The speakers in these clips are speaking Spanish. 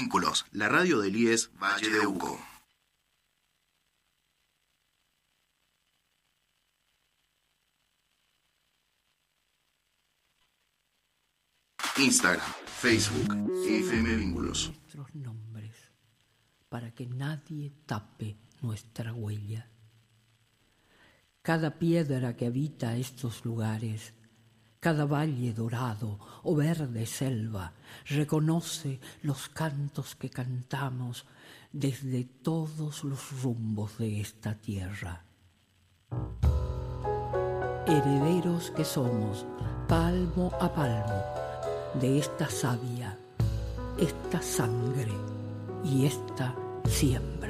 Vínculos, la radio del IES Valle de Uco. Instagram, Facebook, FM Vínculos. Nuestros nombres para que nadie tape nuestra huella. Cada piedra que habita estos lugares, cada valle dorado o verde selva, reconoce los cantos que cantamos desde todos los rumbos de esta tierra. Herederos que somos, palmo a palmo, de esta savia, esta sangre y esta siembra.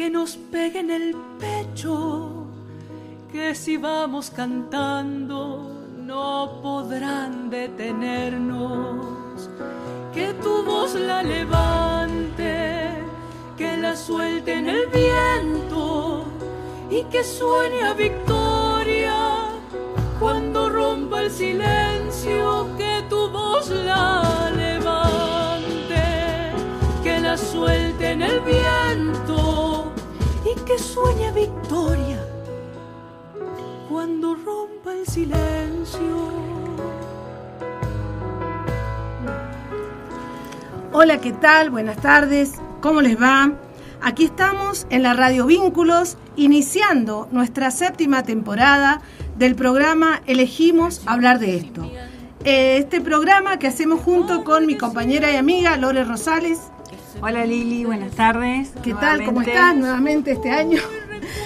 que nos pegue en el pecho, que si vamos cantando no podrán detenernos, que tu voz la levante, que la suelte en el viento y que suene a victoria cuando rompa el silencio, que tu voz la levante, que la suelte en el viento que sueña victoria cuando rompa el silencio. Hola, ¿qué tal? Buenas tardes. ¿Cómo les va? Aquí estamos en la Radio Vínculos, iniciando nuestra séptima temporada del programa Elegimos hablar de esto. Eh, este programa que hacemos junto con mi compañera y amiga Lore Rosales Hola Lili, buenas tardes. ¿Qué tal? ¿Cómo estás nuevamente este año?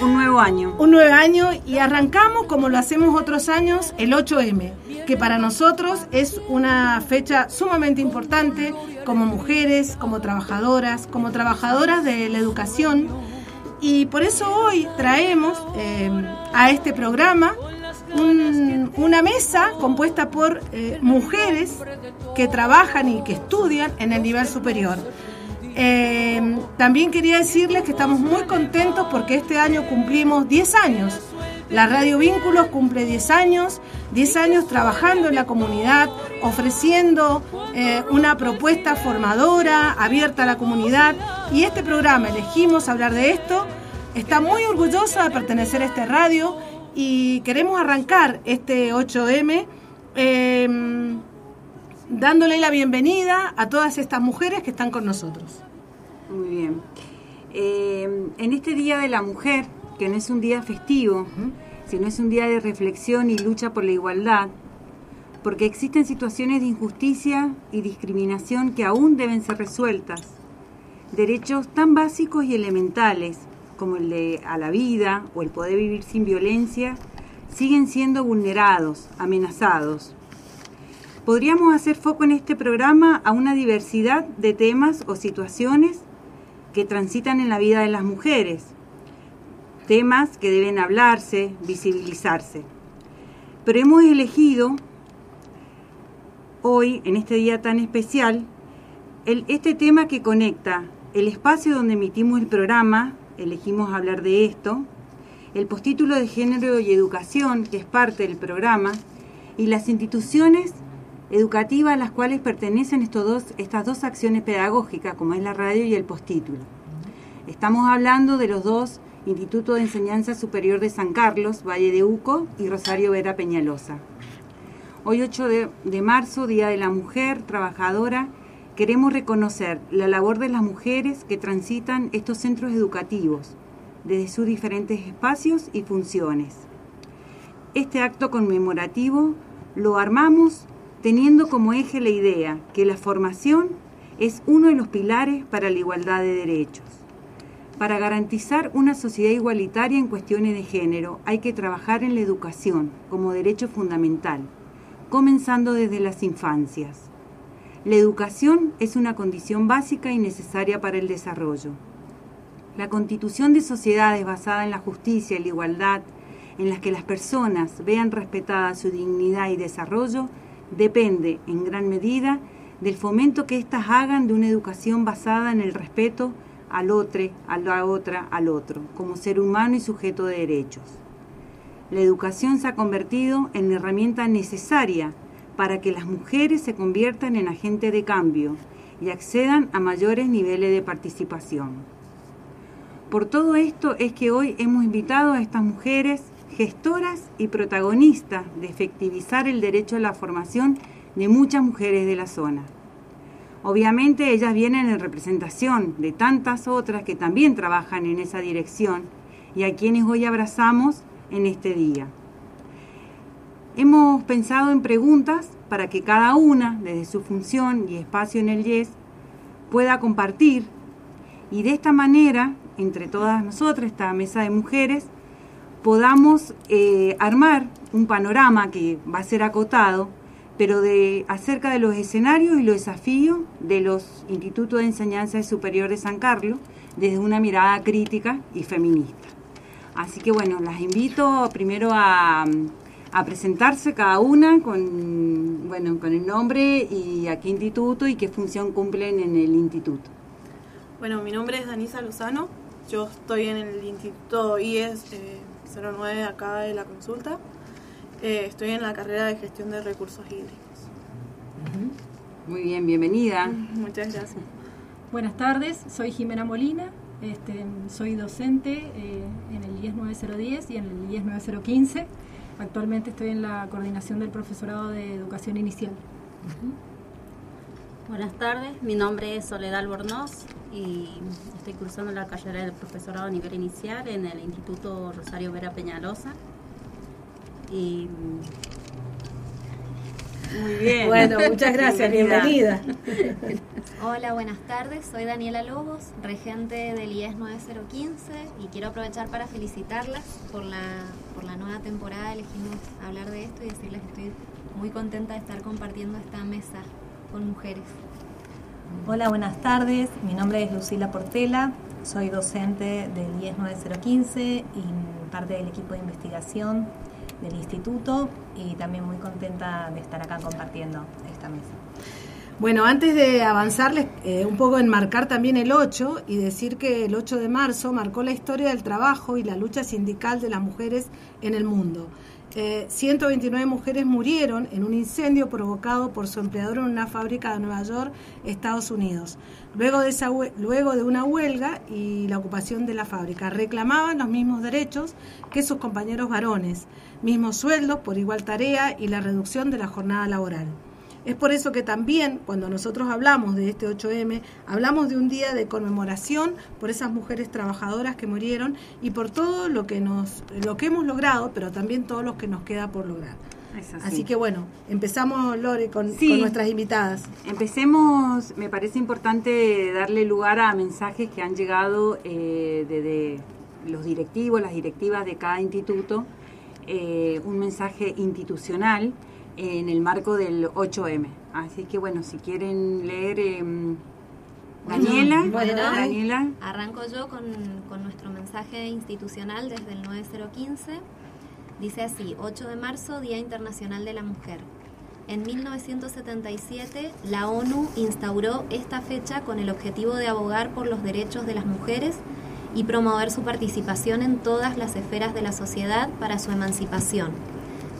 Un nuevo año. Un nuevo año y arrancamos como lo hacemos otros años, el 8M, que para nosotros es una fecha sumamente importante como mujeres, como trabajadoras, como trabajadoras de la educación. Y por eso hoy traemos eh, a este programa una mesa compuesta por eh, mujeres que trabajan y que estudian en el nivel superior. Eh, también quería decirles que estamos muy contentos porque este año cumplimos 10 años. La Radio Vínculos cumple 10 años, 10 años trabajando en la comunidad, ofreciendo eh, una propuesta formadora, abierta a la comunidad. Y este programa, elegimos hablar de esto, está muy orgullosa de pertenecer a este radio y queremos arrancar este 8M dándole la bienvenida a todas estas mujeres que están con nosotros. Muy bien. Eh, en este Día de la Mujer, que no es un día festivo, sino es un día de reflexión y lucha por la igualdad, porque existen situaciones de injusticia y discriminación que aún deben ser resueltas. Derechos tan básicos y elementales como el de a la vida o el poder vivir sin violencia siguen siendo vulnerados, amenazados. Podríamos hacer foco en este programa a una diversidad de temas o situaciones que transitan en la vida de las mujeres, temas que deben hablarse, visibilizarse. Pero hemos elegido hoy, en este día tan especial, este tema que conecta el espacio donde emitimos el programa, elegimos hablar de esto, el postítulo de género y educación, que es parte del programa, y las instituciones educativa a las cuales pertenecen estos dos, estas dos acciones pedagógicas, como es la radio y el postítulo. Estamos hablando de los dos Institutos de Enseñanza Superior de San Carlos, Valle de Uco y Rosario Vera Peñalosa. Hoy 8 de, de marzo, Día de la Mujer Trabajadora, queremos reconocer la labor de las mujeres que transitan estos centros educativos desde sus diferentes espacios y funciones. Este acto conmemorativo lo armamos teniendo como eje la idea que la formación es uno de los pilares para la igualdad de derechos. Para garantizar una sociedad igualitaria en cuestiones de género hay que trabajar en la educación como derecho fundamental, comenzando desde las infancias. La educación es una condición básica y necesaria para el desarrollo. La constitución de sociedades basada en la justicia y la igualdad, en las que las personas vean respetada su dignidad y desarrollo, depende en gran medida del fomento que éstas hagan de una educación basada en el respeto al otro, a la otra, al otro, como ser humano y sujeto de derechos. La educación se ha convertido en la herramienta necesaria para que las mujeres se conviertan en agentes de cambio y accedan a mayores niveles de participación. Por todo esto es que hoy hemos invitado a estas mujeres gestoras y protagonistas de efectivizar el derecho a la formación de muchas mujeres de la zona. Obviamente ellas vienen en representación de tantas otras que también trabajan en esa dirección y a quienes hoy abrazamos en este día. Hemos pensado en preguntas para que cada una, desde su función y espacio en el YES, pueda compartir y de esta manera, entre todas nosotras, esta mesa de mujeres, podamos eh, armar un panorama que va a ser acotado, pero de acerca de los escenarios y los desafíos de los institutos de enseñanza superior de San Carlos desde una mirada crítica y feminista. Así que bueno, las invito primero a, presentarse cada una con, bueno, con el nombre y a qué instituto y qué función cumplen en el instituto. Bueno, mi nombre es Danisa Lozano, yo estoy en el Instituto IES 09 eh, acá de la consulta, eh, estoy en la carrera de gestión de recursos hídricos. Muy bien, bienvenida. Muchas gracias. Buenas tardes, soy Jimena Molina, este, soy docente eh, en el IES 9010 y en el IES 9015 Actualmente estoy en la coordinación del profesorado de educación inicial. Buenas tardes, mi nombre es Soledad Albornoz y estoy cursando la carrera del profesorado a nivel inicial en el Instituto Rosario Vera Peñalosa. Y muy bien. Bueno, muchas gracias, bienvenida. Hola, buenas tardes. Soy Daniela Lobos, regente del IES 9015 y quiero aprovechar para felicitarlas por la, por la nueva temporada. Elegimos hablar de esto y decirles que estoy muy contenta de estar compartiendo esta mesa con mujeres. Hola, buenas tardes. Mi nombre es Lucila Portela. Soy docente del IES 9015 y parte del equipo de investigación del instituto y también muy contenta de estar acá compartiendo esta mesa. Bueno, antes de avanzarles eh, un poco enmarcar también el 8 y decir que el 8 de marzo marcó la historia del trabajo y la lucha sindical de las mujeres en el mundo. 129 eh, mujeres murieron en un incendio provocado por su empleador en una fábrica de Nueva York, Estados Unidos. Luego de, esa, luego de una huelga y la ocupación de la fábrica, reclamaban los mismos derechos que sus compañeros varones, mismos sueldos por igual tarea y la reducción de la jornada laboral. Es por eso que también cuando nosotros hablamos de este 8M, hablamos de un día de conmemoración por esas mujeres trabajadoras que murieron y por todo lo que nos lo que hemos logrado, pero también todo lo que nos queda por lograr. Así. que bueno, empezamos Lore con, nuestras invitadas. Empecemos, me parece importante darle lugar a mensajes que han llegado eh, desde los directivos, las directivas de cada instituto, eh, un mensaje institucional en el marco del 8M. Así que bueno, si quieren leer... Em, Daniela, Daniela. Arranco yo con, con, nuestro mensaje institucional desde el 9015. Dice así, 8 de marzo, Día Internacional de la Mujer. En 1977, la ONU instauró esta fecha con el objetivo de abogar por los derechos de las mujeres y promover su participación en todas las esferas de la sociedad para su emancipación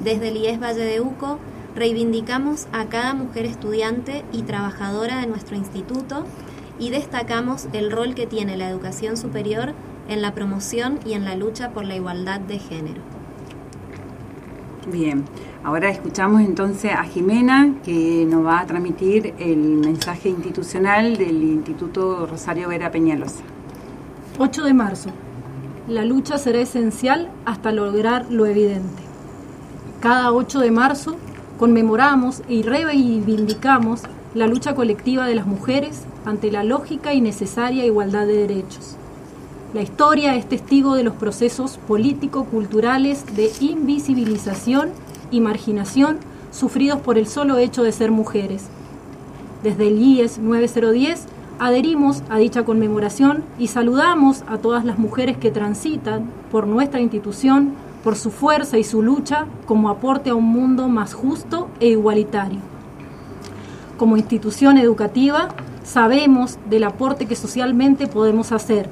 desde el IES Valle de Uco reivindicamos a cada mujer estudiante y trabajadora de nuestro instituto y destacamos el rol que tiene la educación superior en la promoción y en la lucha por la igualdad de género. Bien, ahora escuchamos entonces a Jimena que nos va a transmitir el mensaje institucional del Instituto Rosario Vera Peñalosa. 8 de marzo. La lucha será esencial hasta lograr lo evidente. Cada 8 de marzo conmemoramos y reivindicamos la lucha colectiva de las mujeres ante la lógica y necesaria igualdad de derechos. La historia es testigo de los procesos político-culturales de invisibilización y marginación sufridos por el solo hecho de ser mujeres. Desde el IES 9010 adherimos a dicha conmemoración y saludamos a todas las mujeres que transitan por nuestra institución, por su fuerza y su lucha como aporte a un mundo más justo e igualitario. Como institución educativa, sabemos del aporte que socialmente podemos hacer.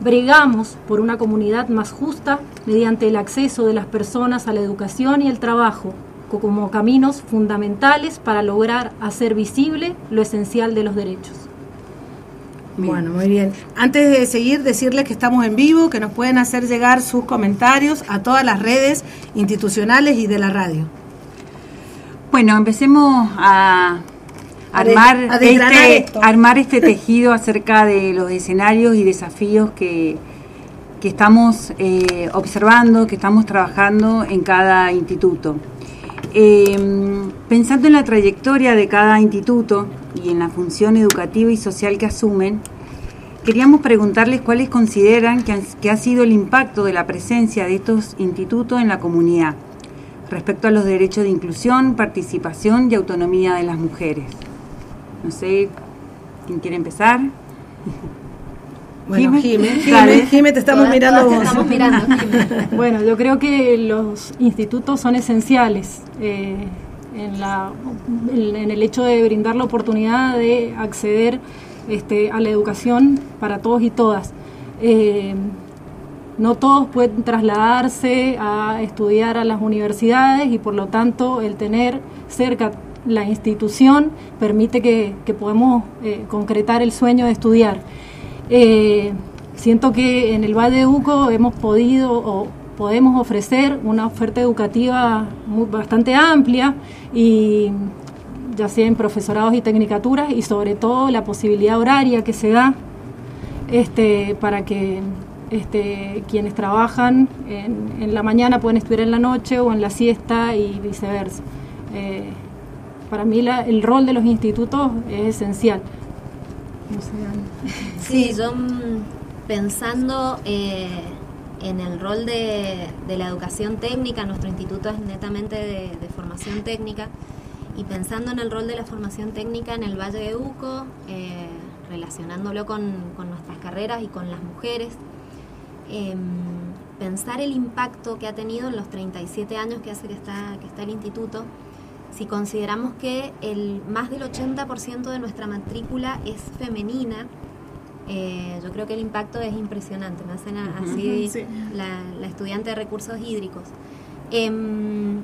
Bregamos por una comunidad más justa mediante el acceso de las personas a la educación y el trabajo, como caminos fundamentales para lograr hacer visible lo esencial de los derechos. Bueno, muy bien. Antes de seguir, decirles que estamos en vivo, que nos pueden hacer llegar sus comentarios a todas las redes institucionales y de la radio. Bueno, empecemos a armar, este, armar este tejido acerca de los escenarios y desafíos que, que estamos eh, observando, que estamos trabajando en cada instituto. Em, pensando en la trayectoria de cada instituto y en la función educativa y social que asumen, queríamos preguntarles cuáles consideran que, que ha sido el impacto de la presencia de estos institutos en la comunidad respecto a los derechos de inclusión, participación y autonomía de las mujeres. No sé, ¿quién quiere empezar? Bueno, Jimé, te estamos mirando vos. Estamos mirando, bueno, yo creo que los institutos son esenciales eh, en, la, en, el hecho de brindar la oportunidad de acceder este, a la educación para todos y todas. Eh, no todos pueden trasladarse a estudiar a las universidades y por lo tanto el tener cerca la institución permite que, podamos eh, concretar el sueño de estudiar. Eh, siento que en el Valle de Uco hemos podido o podemos ofrecer una oferta educativa bastante amplia y ya sea en profesorados y tecnicaturas y sobre todo la posibilidad horaria que se da este, para que este, quienes trabajan en, la mañana pueden estudiar en la noche o en la siesta y viceversa. Eh, para mí el rol de los institutos es esencial. Sí, yo mm, pensando eh, en el rol de, la educación técnica, nuestro instituto es netamente de, formación técnica, y pensando en el rol de la formación técnica en el Valle de Uco, eh, relacionándolo con, nuestras carreras y con las mujeres, em, pensar el impacto que ha tenido en los 37 años que hace que está, que está el instituto, si consideramos que el más del 80% de nuestra matrícula es femenina, eh, yo creo que el impacto es impresionante. Me hacen así la, estudiante de recursos hídricos. Em,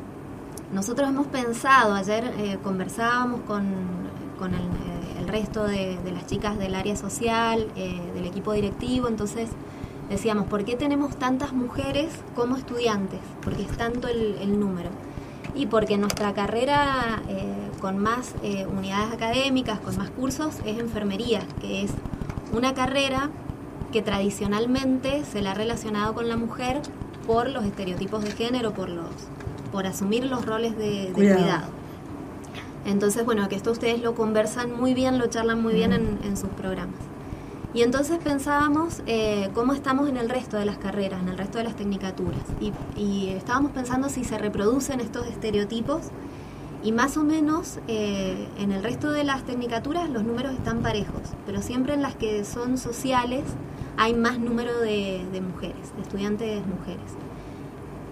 nosotros hemos pensado, ayer eh, conversábamos con, eh, el, resto de, las chicas del área social, del equipo directivo, entonces decíamos, ¿por qué tenemos tantas mujeres como estudiantes? Porque es tanto el número y porque nuestra carrera eh, con más eh, unidades académicas, con más cursos, es enfermería, que es una carrera que tradicionalmente se la ha relacionado con la mujer por los estereotipos de género, por los por asumir los roles de, cuidado. Entonces, bueno, que esto ustedes lo conversan muy bien, lo charlan muy bien en sus programas. Y entonces pensábamos eh, cómo estamos en el resto de las carreras, en el resto de las tecnicaturas. Y, estábamos pensando si se reproducen estos estereotipos. Y más o menos eh, en el resto de las tecnicaturas los números están parejos, pero siempre en las que son sociales hay más número de, mujeres, de estudiantes mujeres.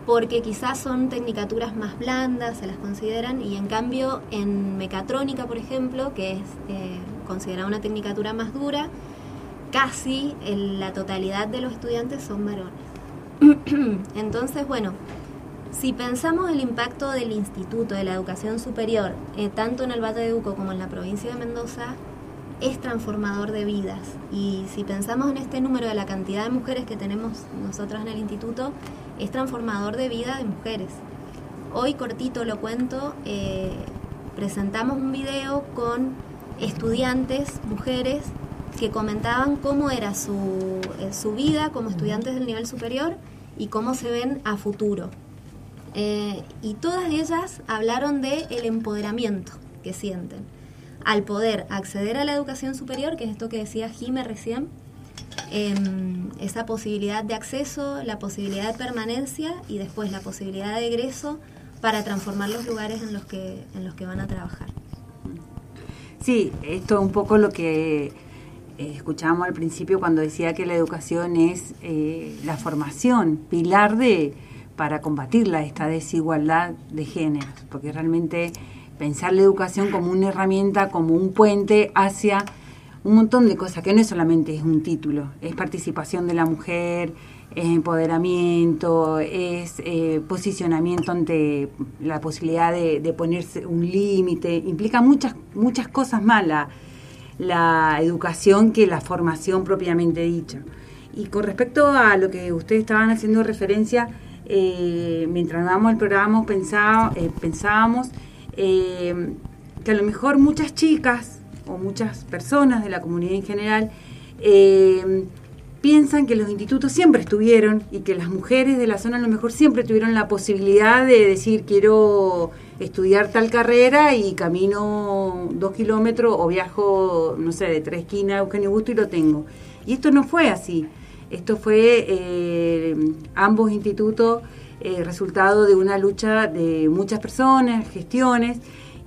Porque quizás son tecnicaturas más blandas, se las consideran, y en cambio en mecatrónica, por ejemplo, que es eh, considerada una tecnicatura más dura, casi la totalidad de los estudiantes son varones. Entonces, bueno, si pensamos el impacto del Instituto de la Educación Superior, eh, tanto en el Valle de Uco como en la provincia de Mendoza, es transformador de vidas. Y si pensamos en este número de la cantidad de mujeres que tenemos nosotros en el instituto, es transformador de vida de mujeres. Hoy, cortito lo cuento, eh, presentamos un video con estudiantes, mujeres, que comentaban cómo era su, eh, su vida como estudiantes del nivel superior y cómo se ven a futuro. Eh, y todas ellas hablaron de empoderamiento que sienten al poder acceder a la educación superior, que es esto que decía Jime recién, em, esa posibilidad de acceso, la posibilidad de permanencia y después la posibilidad de egreso para transformar los lugares en los que, en los que van a trabajar. Sí, esto es un poco lo que eh, escuchábamos al principio cuando decía que la educación es eh, la formación, pilar de para combatir esta desigualdad de géneros, porque realmente pensar la educación como una herramienta, como un puente hacia un montón de cosas, que no es solamente es un título, es participación de la mujer, es empoderamiento, es eh, posicionamiento ante la posibilidad de, ponerse un límite, implica muchas, muchas cosas más la, educación que la formación propiamente dicha. Y con respecto a lo que ustedes estaban haciendo referencia, eh, mientras dábamos el programa pensaba, eh, pensábamos que a lo mejor muchas chicas o muchas personas de la comunidad en general piensan que los institutos siempre estuvieron y que las mujeres de la zona a lo mejor siempre tuvieron la posibilidad de decir quiero estudiar tal carrera y camino dos kilómetros o viajo, no sé, de tres esquinas a Eugenio Busto y lo tengo. Y esto no fue así. Esto fue eh, ambos institutos eh, resultado de una lucha de muchas personas, gestiones,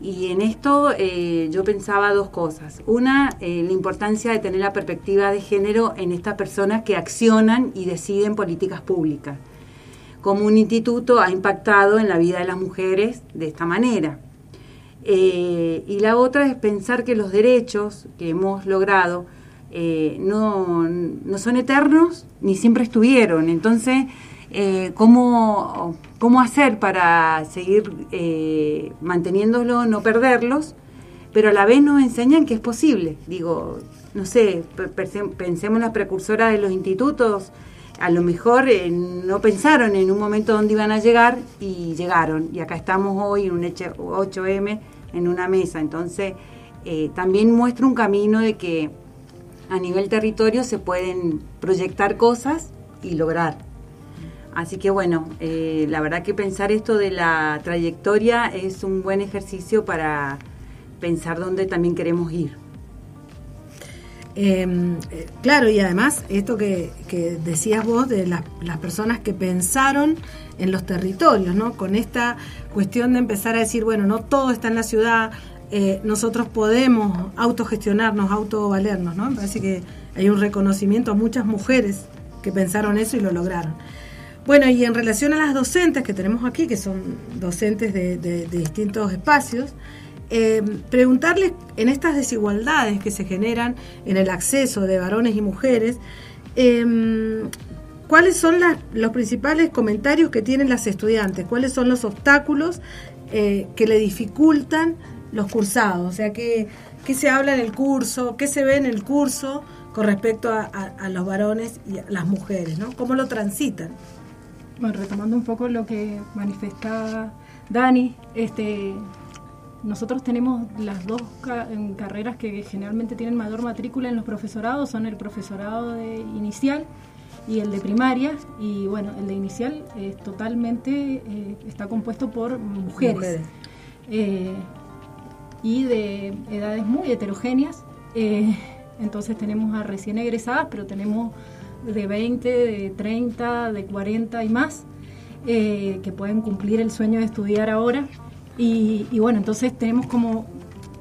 y en esto eh, yo pensaba dos cosas. Una, la importancia de tener la perspectiva de género en estas personas que accionan y deciden políticas públicas. Como un instituto ha impactado en la vida de las mujeres de esta manera. Y la otra es pensar que los derechos que hemos logrado no, no son eternos ni siempre estuvieron. Entonces, eh, cómo, cómo hacer para seguir eh, manteniéndolo, no perderlos, pero a la vez nos enseñan que es posible. Digo, no sé, pensemos en las precursoras de los institutos, a lo mejor eh, no pensaron en un momento dónde iban a llegar y llegaron. Y acá estamos hoy en un 8M en una mesa. Entonces, eh, también muestra un camino de que a nivel territorio se pueden proyectar cosas y lograr. Así que bueno, eh, la verdad que pensar esto de la trayectoria es un buen ejercicio para pensar dónde también queremos ir. Em, eh, claro, y además esto que, decías vos de las personas que pensaron en los territorios, ¿no? Con esta cuestión de empezar a decir, bueno, no todo está en la ciudad, eh, nosotros podemos autogestionarnos, autovalernos, ¿no? Me parece que hay un reconocimiento a muchas mujeres que pensaron eso y lo lograron. Bueno, y en relación a las docentes que tenemos aquí, que son docentes de, distintos espacios, eh, preguntarles en estas desigualdades que se generan en el acceso de varones y mujeres, em, ¿cuáles son los principales comentarios que tienen las estudiantes? ¿Cuáles son los obstáculos eh, que le dificultan los cursados? O sea, ¿qué, se habla en el curso? ¿Qué se ve en el curso con respecto a, a los varones y a las mujeres? ¿no? ¿Cómo lo transitan? Bueno, retomando un poco lo que manifestaba Dani, este, nosotros tenemos las dos carreras que generalmente tienen mayor matrícula en los profesorados, son el profesorado de inicial y el de primaria, y bueno, el de inicial es totalmente eh, está compuesto por mujeres, eh, y de edades muy heterogéneas. Eh, entonces tenemos a recién egresadas, pero tenemos de 20, de 30, de 40 y más, eh, que pueden cumplir el sueño de estudiar ahora. Y, bueno, entonces tenemos como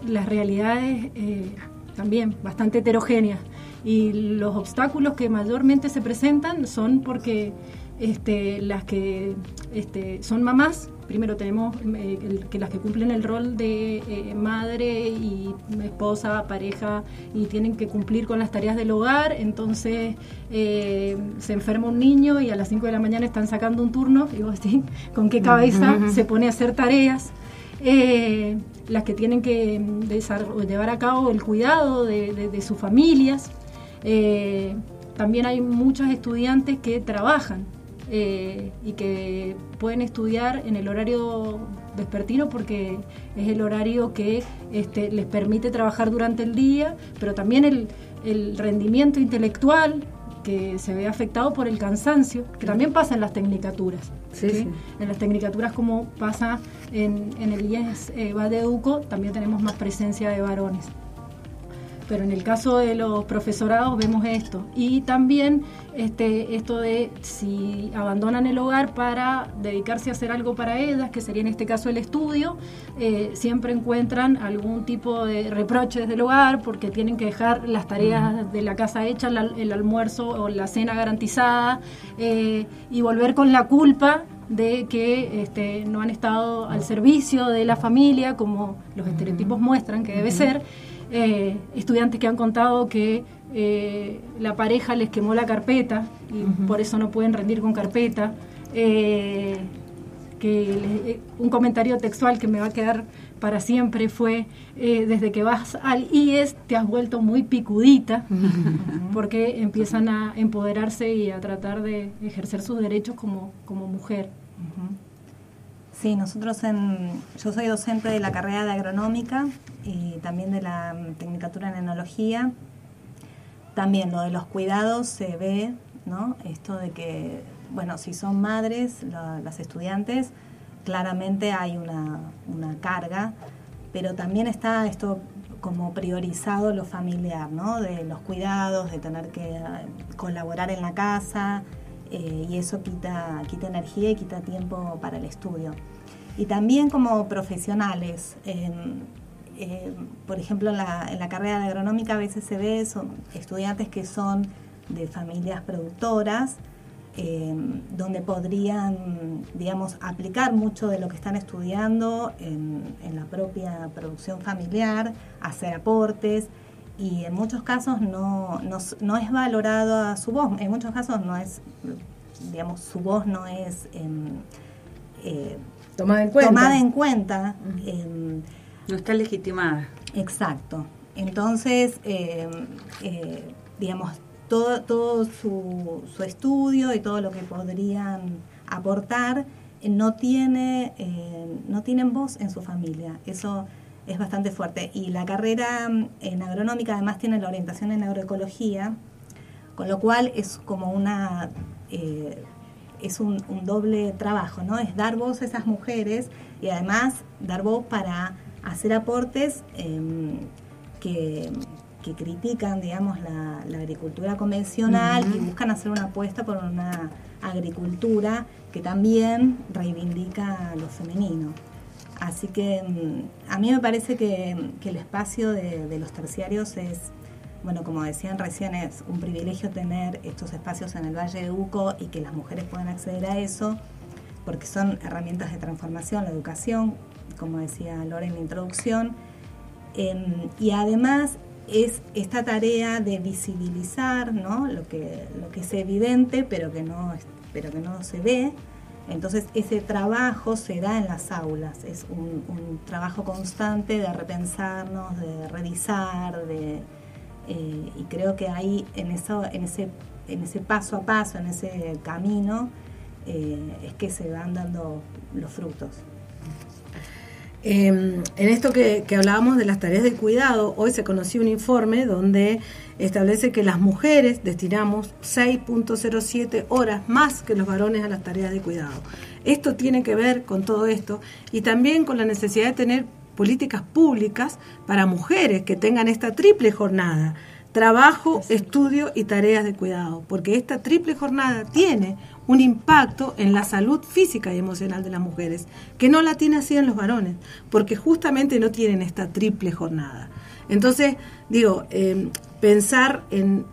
las realidades eh, también bastante heterogéneas. Y los obstáculos que mayormente se presentan son porque este, las que este, son mamás primero tenemos eh, que las que cumplen el rol de eh, madre y esposa, pareja y tienen que cumplir con las tareas del hogar, entonces eh, se enferma un niño y a las 5 de la mañana están sacando un turno, digo así, ¿con qué cabeza se pone a hacer tareas? las que tienen que llevar a cabo el cuidado de sus familias. también hay muchos estudiantes que trabajan, eh, y que pueden estudiar en el horario vespertino porque es el horario que este, les permite trabajar durante el día, pero también el, rendimiento intelectual que se ve afectado por el cansancio, que también pasa en las tecnicaturas. En las tecnicaturas como pasa en, el IES eh, también tenemos más presencia de varones. Pero en el caso de los profesorados vemos esto. Y también este, esto de si abandonan el hogar para dedicarse a hacer algo para ellas, que sería en este caso el estudio, eh, siempre encuentran algún tipo de reproche desde el hogar porque tienen que dejar las tareas de la casa hechas, el almuerzo o la cena garantizada eh, y volver con la culpa de que este, no han estado al servicio de la familia, como los estereotipos muestran que debe ser. Eh, estudiantes que han contado que eh, la pareja les quemó la carpeta y por eso no pueden rendir con carpeta. Eh, que un comentario textual que me va a quedar para siempre fue desde que vas al IES te has vuelto muy picudita porque empiezan a empoderarse y a tratar de ejercer sus derechos como, como mujer. Sí, nosotros en, yo soy docente de la carrera de agronómica y también de la tecnicatura en enología. También lo de los cuidados se ve, ¿no? Esto de que, bueno, si son madres, las estudiantes, claramente hay una, carga, pero también está esto como priorizado lo familiar, ¿no? De los cuidados, de tener que eh, colaborar en la casa, eh, y eso quita, quita energía y quita tiempo para el estudio. Y también como profesionales, por ejemplo, en la, en la, carrera de agronómica a veces se ve son estudiantes que son de familias productoras, donde podrían, digamos, aplicar mucho de lo que están estudiando en, en la propia producción familiar, hacer aportes y en muchos casos no, no, es valorado a su voz, en muchos casos no es, digamos, su voz no es em, eh, tomada en cuenta. Tomada en cuenta em, no está legitimada. Exacto. Entonces, em, eh, digamos, todo, todo su, su, estudio y todo lo que podrían aportar no tiene no tienen voz en su familia. Eso es bastante fuerte. Y la carrera mm, en agronómica además tiene la orientación en agroecología, con lo cual es como una... Eh, es un, doble trabajo, ¿no? Es dar voz a esas mujeres y además dar voz para hacer aportes em, que, critican, digamos, la, agricultura convencional y buscan hacer una apuesta por una agricultura que también reivindica lo femenino. Así que mm, a mí me parece que, el espacio de, los terciarios es, bueno, como decían recién, es un privilegio tener estos espacios en el Valle de Uco y que las mujeres puedan acceder a eso, porque son herramientas de transformación, la educación, como decía Lore en la introducción, em, y además es esta tarea de visibilizar ¿no? lo, que, lo que es evidente pero que no, pero que no se ve, entonces ese trabajo se da en las aulas, es un, trabajo constante de repensarnos, de revisar, de, eh, y creo que ahí en, eso, en, ese, en ese paso a paso, en ese camino, eh, es que se van dando los frutos. Em, en esto que, hablábamos de las tareas de cuidado, hoy se conoció un informe donde establece que las mujeres destinamos 6.07 horas más que los varones a las tareas de cuidado. Esto tiene que ver con todo esto y también con la necesidad de tener políticas públicas para mujeres que tengan esta triple jornada, trabajo, estudio y tareas de cuidado, porque esta triple jornada tiene un impacto en la salud física y emocional de las mujeres, que no la tiene así en los varones, porque justamente no tienen esta triple jornada. Entonces, digo, em, pensar en,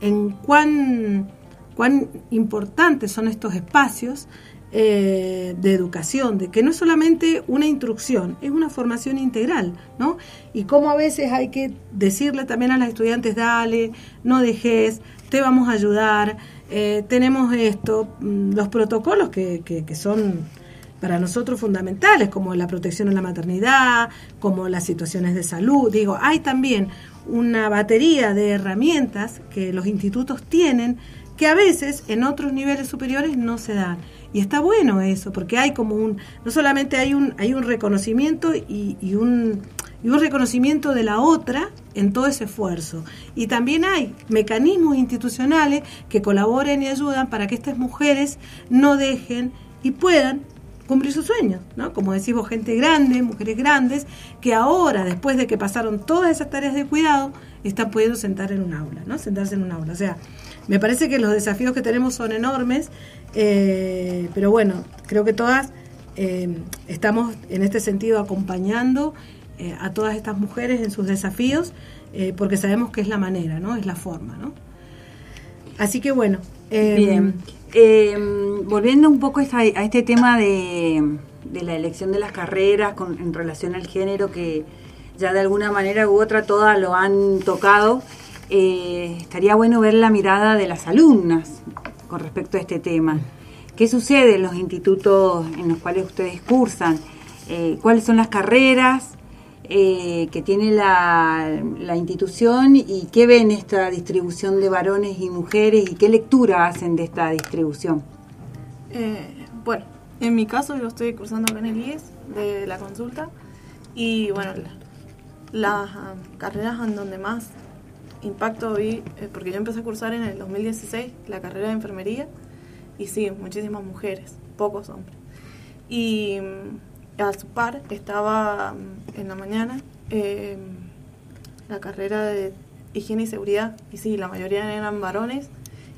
cuán, cuán importantes son estos espacios eh, de educación, de que no es solamente una instrucción, es una formación integral, ¿no? Y cómo a veces hay que decirle también a las estudiantes, dale, no dejes, te vamos a ayudar, eh, tenemos esto, mm, los protocolos que, que, son para nosotros fundamentales, como la protección en la maternidad, como las situaciones de salud. Digo, hay también una batería de herramientas que los institutos tienen que a veces en otros niveles superiores no se dan. Y está bueno eso, porque hay como un, no solamente hay un, hay un reconocimiento y, y un y un reconocimiento de la otra en todo ese esfuerzo. Y también hay mecanismos institucionales que colaboren y ayudan para que estas mujeres no dejen y puedan cumplir sus sueños, ¿no? Como decimos, gente grande, mujeres grandes, que ahora, después de que pasaron todas esas tareas de cuidado, están pudiendo sentar en un aula, ¿no? Sentarse en un aula. O sea, me parece que los desafíos que tenemos son enormes, eh, pero bueno, creo que todas eh, estamos en este sentido acompañando eh, a todas estas mujeres en sus desafíos, porque sabemos que es la manera, ¿no? Es la forma, ¿no? Así que bueno. Bien. volviendo un poco a, este tema de, la elección de las carreras en relación al género que ya de alguna manera u otra todas lo han tocado. Eh, estaría bueno ver la mirada de las alumnas con respecto a este tema. ¿Qué sucede en los institutos en los cuales ustedes cursan? Eh, ¿Cuáles son las carreras eh, que tiene la, institución y qué ven esta distribución de varones y mujeres y qué lectura hacen de esta distribución? bueno, en mi caso yo estoy cursando con el IES de la consulta y bueno, las carreras en donde más impacto vi, eh, porque yo empecé a cursar en el 2016 la carrera de enfermería y sí, muchísimas mujeres, pocos hombres. Y mm, a su par estaba mm, en la mañana em, la carrera de higiene y seguridad y sí, la mayoría eran varones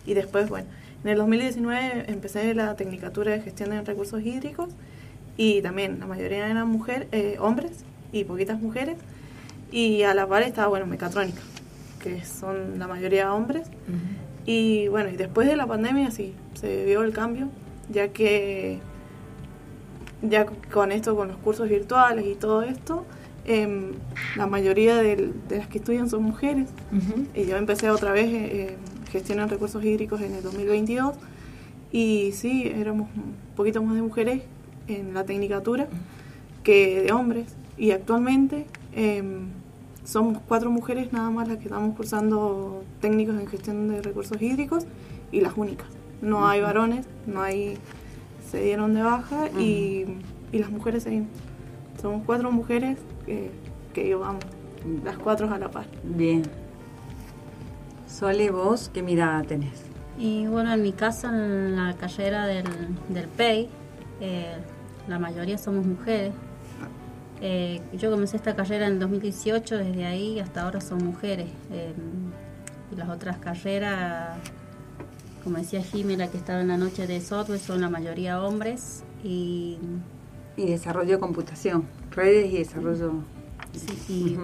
y después, bueno, en el 2019 empecé la tecnicatura de gestión de recursos hídricos y también la mayoría eran mujeres, eh, hombres y poquitas mujeres y a la par estaba, bueno, mecatrónica que son la mayoría hombres. Y bueno, y después de la pandemia sí, se vio el cambio, ya que ya con esto, con los cursos virtuales y todo esto, em, la mayoría de, las que estudian son mujeres. Y yo empecé otra vez eh, gestión en recursos hídricos en el 2022 y sí, éramos un poquito más de mujeres en la tecnicatura que de hombres. Y actualmente... Em, somos cuatro mujeres nada más las que estamos cursando técnicos en gestión de recursos hídricos y las únicas. No hay varones, no hay, se dieron de baja y, las mujeres seguimos. Somos cuatro mujeres que, que llevamos, las cuatro a la par. Bien. Sole, vos, ¿qué mirada tenés? Y bueno, en mi caso, en la carrera del, del PEI, eh, la mayoría somos mujeres, eh, yo comencé esta carrera en el 2018, desde ahí hasta ahora son mujeres. Eh, y las otras carreras, como decía Jimena, que estaba en la noche de software, son la mayoría hombres. Y, y desarrollo de computación, redes y desarrollo. Sí,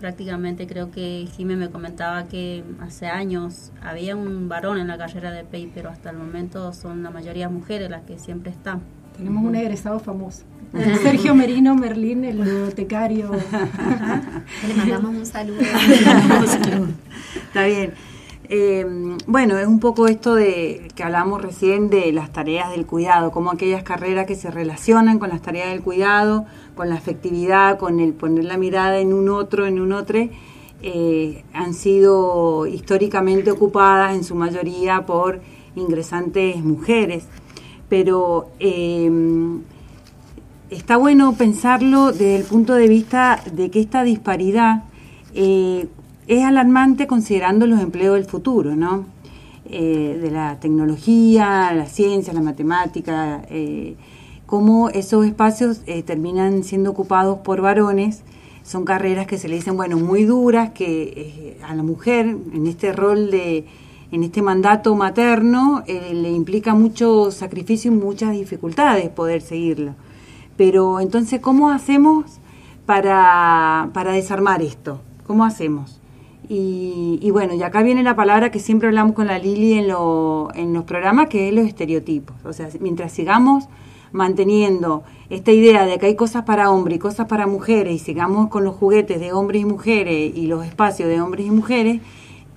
prácticamente creo que Jimena me comentaba que hace años había un varón en la carrera de PEI, pero hasta el momento son la mayoría mujeres las que siempre están. Tenemos un egresado famoso. Sergio Merino Merlín, el bibliotecario. Le mandamos un saludo. Está bien. Eh, bueno, es un poco esto de que hablamos recién de las tareas del cuidado, como aquellas carreras que se relacionan con las tareas del cuidado, con la afectividad, con el poner la mirada en un otro, en un otro, eh, han sido históricamente ocupadas en su mayoría por ingresantes mujeres. Pero eh, está bueno pensarlo desde el punto de vista de que esta disparidad eh, es alarmante considerando los empleos del futuro, ¿no? Eh, de la tecnología, la ciencia, la matemática, eh, cómo esos espacios terminan siendo ocupados por varones. Son carreras que se le dicen, bueno, muy duras, que a la mujer en este rol de, en este mandato materno, le implica mucho sacrificio y muchas dificultades poder seguirlo. Pero entonces, ¿cómo hacemos para, para desarmar esto? ¿Cómo hacemos? Y, bueno, y acá viene la palabra que siempre hablamos con la Lili en, en los programas, que es los estereotipos. O sea, mientras sigamos manteniendo esta idea de que hay cosas para hombres y cosas para mujeres, y sigamos con los juguetes de hombres y mujeres y los espacios de hombres y mujeres,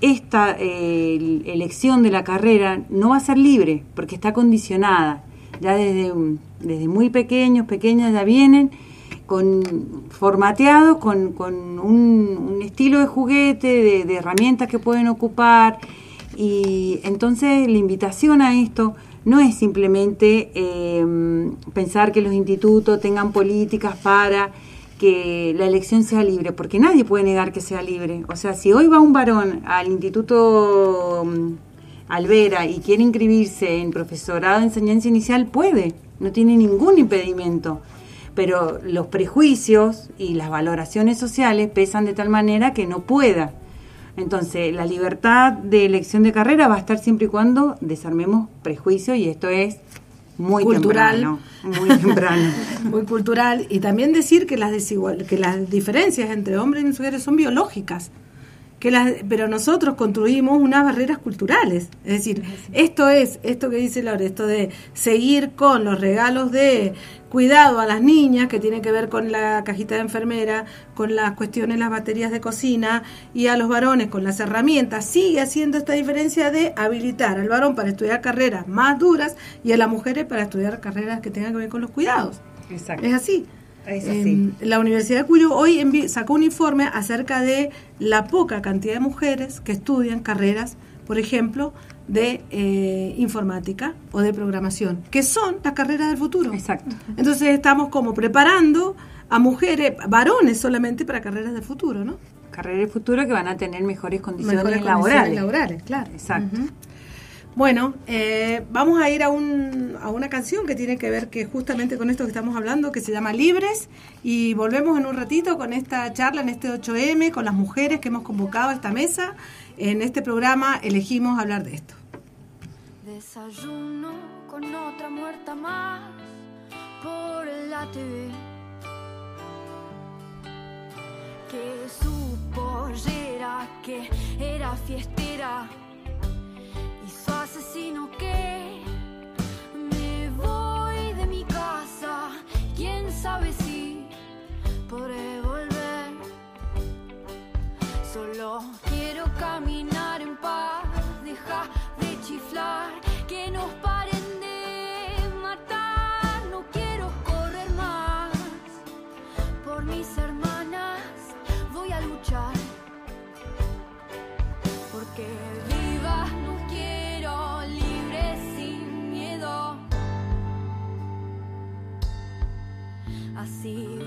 esta eh, elección de la carrera no va a ser libre, porque está condicionada ya desde, desde muy pequeños, pequeñas ya vienen con formateados con, con un, estilo de juguete, de, herramientas que pueden ocupar. Y entonces la invitación a esto no es simplemente em, pensar que los institutos tengan políticas para que la elección sea libre, porque nadie puede negar que sea libre. O sea, si hoy va un varón al instituto Alvera y quiere inscribirse en profesorado de enseñanza inicial, puede, no tiene ningún impedimento. Pero los prejuicios y las valoraciones sociales pesan de tal manera que no pueda. Entonces, la libertad de elección de carrera va a estar siempre y cuando desarmemos prejuicios y esto es muy cultural, temprano, muy temprano. muy cultural y también decir que las desigual, que las diferencias entre hombres y mujeres son biológicas que las, pero nosotros construimos unas barreras culturales. Es decir, esto es, esto que dice Laura, esto de seguir con los regalos de cuidado a las niñas, que tiene que ver con la cajita de enfermera, con las cuestiones, las baterías de cocina, y a los varones con las herramientas, sigue haciendo esta diferencia de habilitar al varón para estudiar carreras más duras y a las mujeres para estudiar carreras que tengan que ver con los cuidados. Exacto. Es así. Así. la Universidad de Cuyo hoy sacó un informe acerca de la poca cantidad de mujeres que estudian carreras, por ejemplo, de eh, informática o de programación, que son las carreras del futuro. Exacto. Entonces estamos como preparando a mujeres, varones solamente para carreras del futuro, ¿no? Carreras del futuro que van a tener mejores condiciones Mejores laborales. condiciones laborales, claro. Exacto. Bueno, eh, vamos a ir a, un, a una canción que tiene que ver que justamente con esto que estamos hablando, que se llama Libres, y volvemos en un ratito con esta charla en este 8M, con las mujeres que hemos convocado a esta mesa. En este programa elegimos hablar de esto. Desayuno con otra muerta más por la TV. Que su pollera, que era fiestera asesino que me voy de mi casa, quién sabe si podré volver. Solo quiero caminar en paz, deja de chiflar, que nos paren Así. viva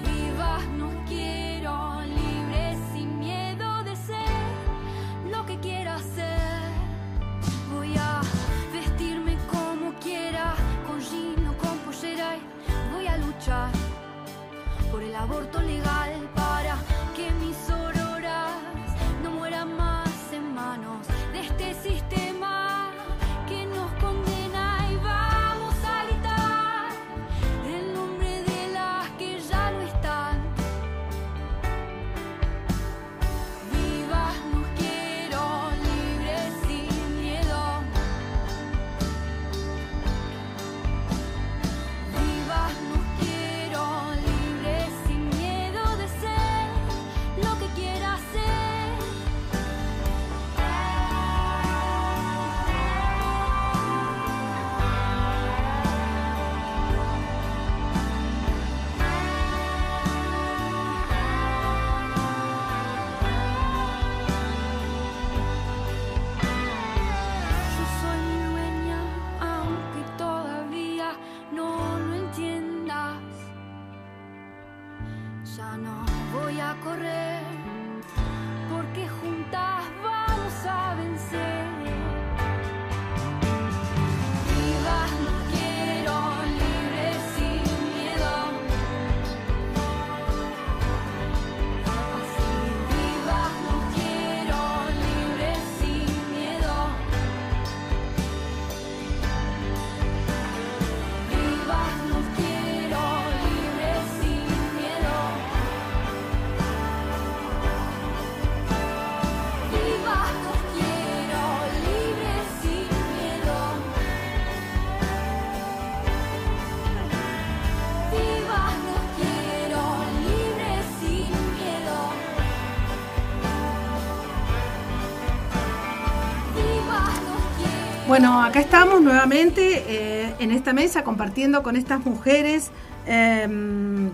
Bueno, acá estamos nuevamente eh, en esta mesa compartiendo con estas mujeres eh,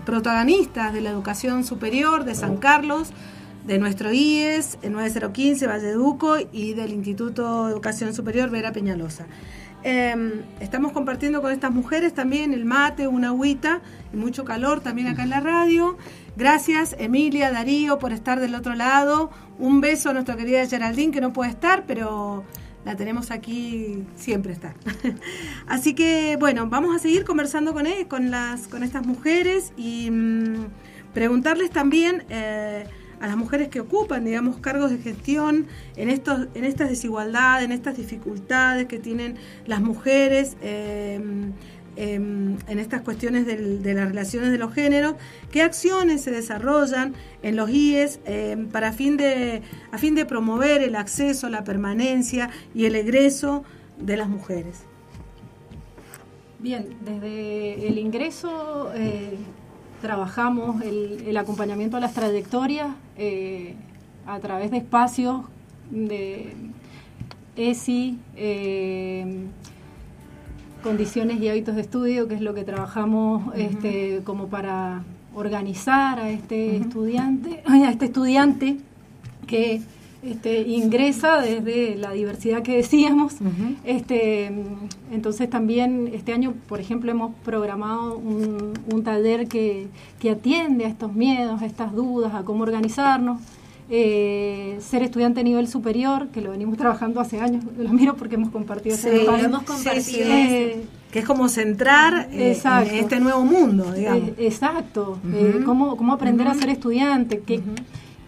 protagonistas de la educación superior de San Carlos, de nuestro IES, el 9015 Valleduco y del Instituto de Educación Superior Vera Peñalosa. Eh, estamos compartiendo con estas mujeres también el mate, una agüita y mucho calor también acá en la radio. Gracias Emilia, Darío por estar del otro lado. Un beso a nuestra querida Geraldine que no puede estar, pero la tenemos aquí, siempre está. Así que bueno, vamos a seguir conversando con, él, con, las, con estas mujeres y mm, preguntarles también eh, a las mujeres que ocupan, digamos, cargos de gestión en, estos, en estas desigualdades, en estas dificultades que tienen las mujeres. Eh, em, en estas cuestiones de las relaciones de los géneros, qué acciones se desarrollan en los IES em, para fin de, a fin de promover el acceso, la permanencia y el egreso de las mujeres. Bien, desde el ingreso eh, trabajamos el, el acompañamiento a las trayectorias eh, a través de espacios de ESI, eh, condiciones y hábitos de estudio, que es lo que trabajamos este, como para organizar a este estudiante, a este estudiante que este, ingresa desde la diversidad que decíamos. este, entonces también este año, por ejemplo, hemos programado un, un taller que, que atiende a estos miedos, a estas dudas, a cómo organizarnos. Eh, ser estudiante a nivel superior, que lo venimos trabajando hace años, lo miro porque hemos compartido Sí, ese lo hemos compartido. Sí, sí. Que es como centrar eh, Exacto. en este nuevo mundo, digamos. Eh, exacto. Ujú. Eh, cómo, cómo aprender a ser estudiante, qué,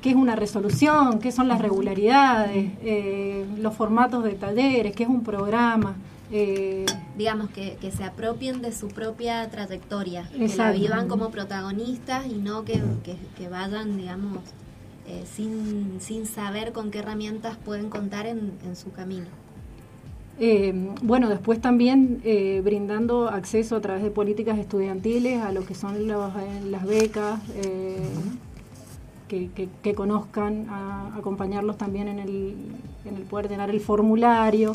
qué es una resolución, qué son las regularidades, eh, los formatos de talleres, qué es un programa. eh, digamos, que, que se apropien de su propia trayectoria, que la Exacto. vivan como protagonistas y no que, que- que vayan, digamos, eh, sin, sin saber con qué herramientas pueden contar en, en su camino. Eh, bueno, después también eh, brindando acceso a través de políticas estudiantiles a lo que son las becas, que, que- conozcan, a acompañarlos también en el, en el poder llenar el formulario.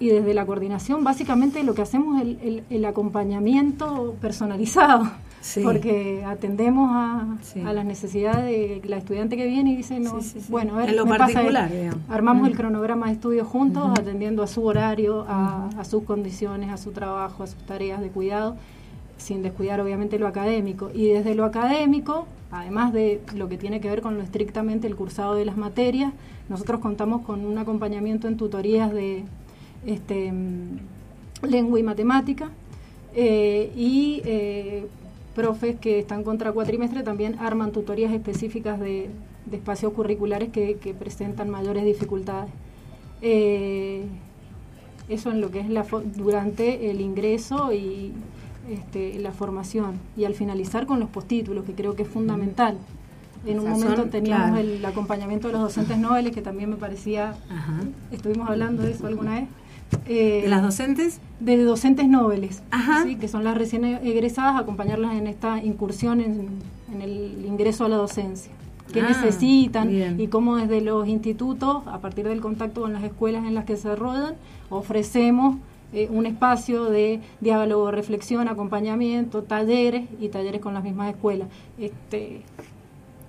y desde la coordinación, básicamente lo que hacemos es el- el acompañamiento personalizado, Sí. porque atendemos a, Sí. a las necesidades de la estudiante que viene y dice, no, Sí, bueno, a ver, En lo me particular. Armamos Mm. el cronograma de estudio juntos, atendiendo a su horario, a, a sus condiciones, a su trabajo, a sus tareas de cuidado, sin descuidar obviamente lo académico. Y desde lo académico, además de lo que tiene que ver con lo estrictamente el cursado de las materias, nosotros contamos con un acompañamiento en tutorías de este, mm, lengua y matemática. eh, y eh, profes que están contra cuatrimestre también arman tutorías específicas de, de espacios curriculares que, que presentan mayores dificultades. Eh, eso en lo que es la durante el ingreso y este, la formación y al finalizar con los postítulos que creo que es fundamental en un O sea, momento son- teníamos claro. el acompañamiento de los docentes nobles que también me parecía Ajá. estuvimos hablando de eso alguna vez Eh, ¿De las docentes? de docentes nobles, Ajá. ¿sí? que son las recién egresadas, acompañarlas en esta incursión en, en el ingreso a la docencia. ¿Qué Ah, necesitan bien. y cómo desde los institutos, a partir del contacto con las escuelas en las que se desarrollan, ofrecemos eh, un espacio de diálogo, reflexión, acompañamiento, talleres y talleres con las mismas escuelas. Este,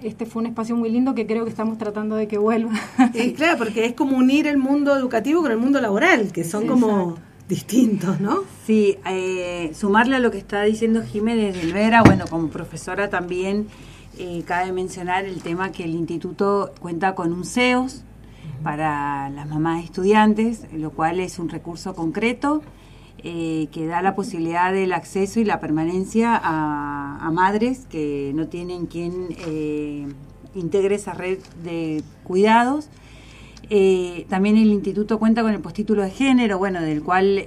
este fue un espacio muy lindo que creo que estamos tratando de que vuelva. Claro, porque es como unir el mundo educativo con el mundo laboral, que son como distintos, ¿no? Sí, eh, sumarle a lo que está diciendo Jiménez de Vera, bueno, como profesora también eh, cabe mencionar el tema que el instituto cuenta con un CEOS para las mamás estudiantes, lo cual es un recurso concreto eh, que da la posibilidad del acceso y la permanencia a, madres que no tienen quien eh, integre esa red de cuidados. Eh, también el instituto cuenta con el postítulo de género, bueno, del cual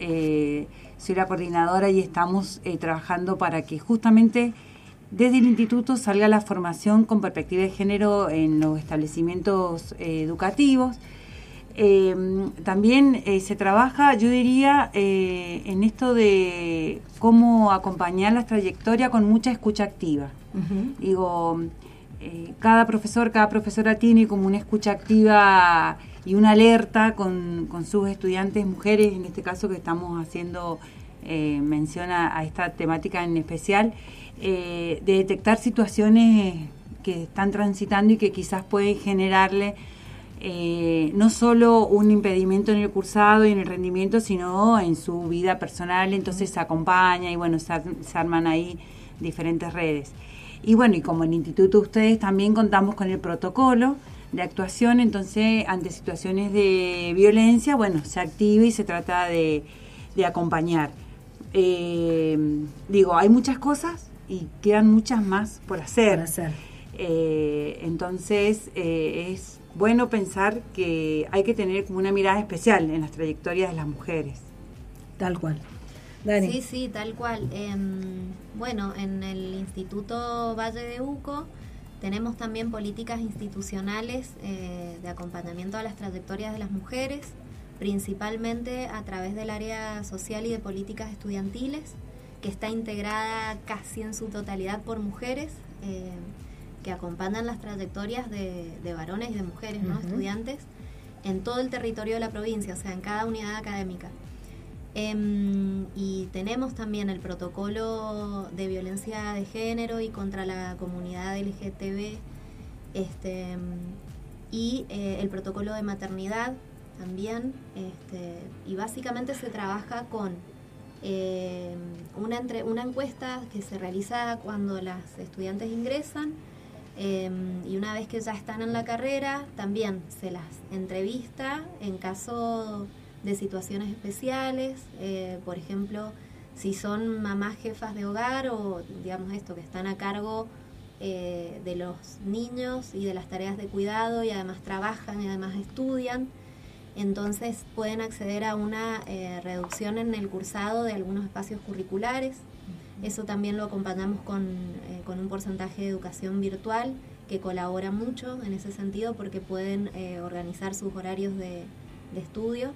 soy la coordinadora y estamos trabajando para que justamente desde el instituto salga la formación con perspectiva de género en los establecimientos educativos. Eh, también eh, se trabaja, yo diría, eh, en esto de cómo acompañar las trayectorias con mucha escucha activa. Digo, cada profesor, cada profesora tiene como una escucha activa y una alerta con, con sus estudiantes mujeres, en este caso que estamos haciendo mención a, a esta temática en especial, de detectar situaciones que están transitando y que quizás pueden generarle eh, no solo un impedimento en el cursado y en el rendimiento, sino en su vida personal, entonces se acompaña y bueno, se, se arman ahí diferentes redes. Y bueno, y como en el instituto ustedes también contamos con el protocolo de actuación, entonces ante situaciones de violencia, bueno, se activa y se trata de, de acompañar. Eh, digo, hay muchas cosas y quedan muchas más por hacer. hacer. Eh, entonces eh, es bueno pensar que hay que tener como una mirada especial en las trayectorias de las mujeres. Tal cual. Sí, sí, tal cual. Em, bueno, en el Instituto Valle de Uco tenemos también políticas institucionales eh, de acompañamiento a las trayectorias de las mujeres, principalmente a través del área social y de políticas estudiantiles, que está integrada casi en su totalidad por mujeres. Eh, que acompañan las trayectorias de, varones y de mujeres, ¿no? estudiantes, en todo el territorio de la provincia, o sea, en cada unidad académica. Em, y tenemos también el protocolo de violencia de género y contra la comunidad LGTB este, y eh, el protocolo de maternidad también. Este, y básicamente se trabaja con eh, una, entre, una encuesta que se realiza cuando las estudiantes ingresan em, y una vez que ya están en la carrera también se las entrevista en caso de situaciones especiales, eh, por ejemplo, si son mamás jefas de hogar o digamos esto, que están a cargo eh, de los niños y de las tareas de cuidado y además trabajan y además estudian, entonces pueden acceder a una eh, reducción en el cursado de algunos espacios curriculares. Eso también lo acompañamos con, con un porcentaje de educación virtual que colabora mucho en ese sentido porque pueden organizar sus horarios de, de estudio.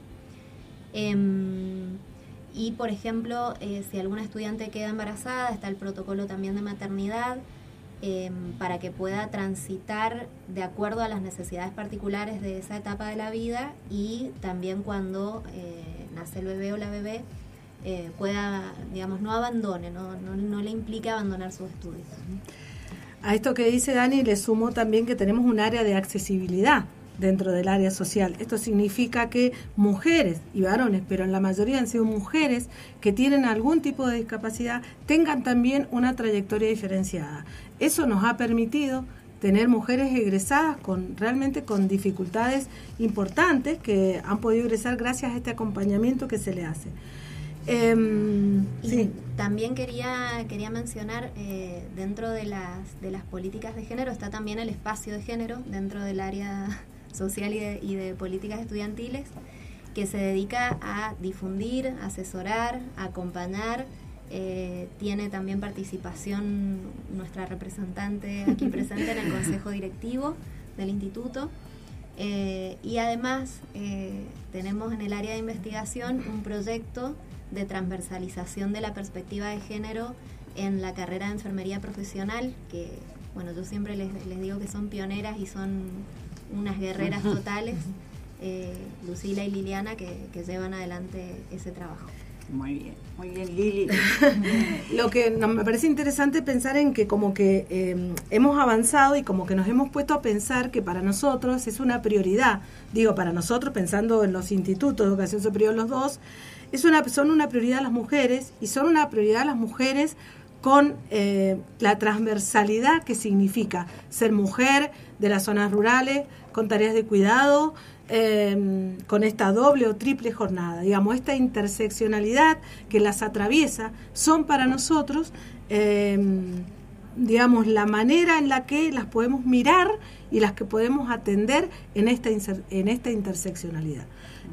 Em, y, por ejemplo, eh, si alguna estudiante queda embarazada, está el protocolo también de maternidad em, para que pueda transitar de acuerdo a las necesidades particulares de esa etapa de la vida y también cuando eh, nace el bebé o la bebé eh, pueda, digamos, no abandone, no, no, no le implique abandonar sus estudios. A esto que dice Dani le sumo también que tenemos un área de accesibilidad dentro del área social. Esto significa que mujeres y varones, pero en la mayoría han sido mujeres que tienen algún tipo de discapacidad, tengan también una trayectoria diferenciada. Eso nos ha permitido tener mujeres egresadas con realmente con dificultades importantes que han podido egresar gracias a este acompañamiento que se le hace. Em, sí. También quería, quería mencionar, eh, dentro de las, de las políticas de género está también el espacio de género dentro del área social y de, políticas estudiantiles, que se dedica a difundir, asesorar, acompañar. Eh, tiene también participación nuestra representante aquí presente en el consejo directivo del instituto. Eh, y además eh, tenemos en el área de investigación un proyecto de transversalización de la perspectiva de género en la carrera de enfermería profesional, que bueno, yo siempre les, les digo que son pioneras y son unas guerreras totales, eh, Lucila y Liliana, que, llevan adelante ese trabajo. Muy bien, muy bien, Lili. Lo que me parece interesante pensar en que como que em, hemos avanzado y como que nos hemos puesto a pensar que para nosotros es una prioridad, digo para nosotros pensando en los institutos de educación superior los dos, es una, son una prioridad las mujeres y son una prioridad las mujeres con eh, la transversalidad que significa ser mujer de las zonas rurales, con tareas de cuidado, em, con esta doble o triple jornada. Digamos, esta interseccionalidad que las atraviesa son para nosotros, em, digamos, la manera en la que las podemos mirar y las que podemos atender en esta, en esta interseccionalidad.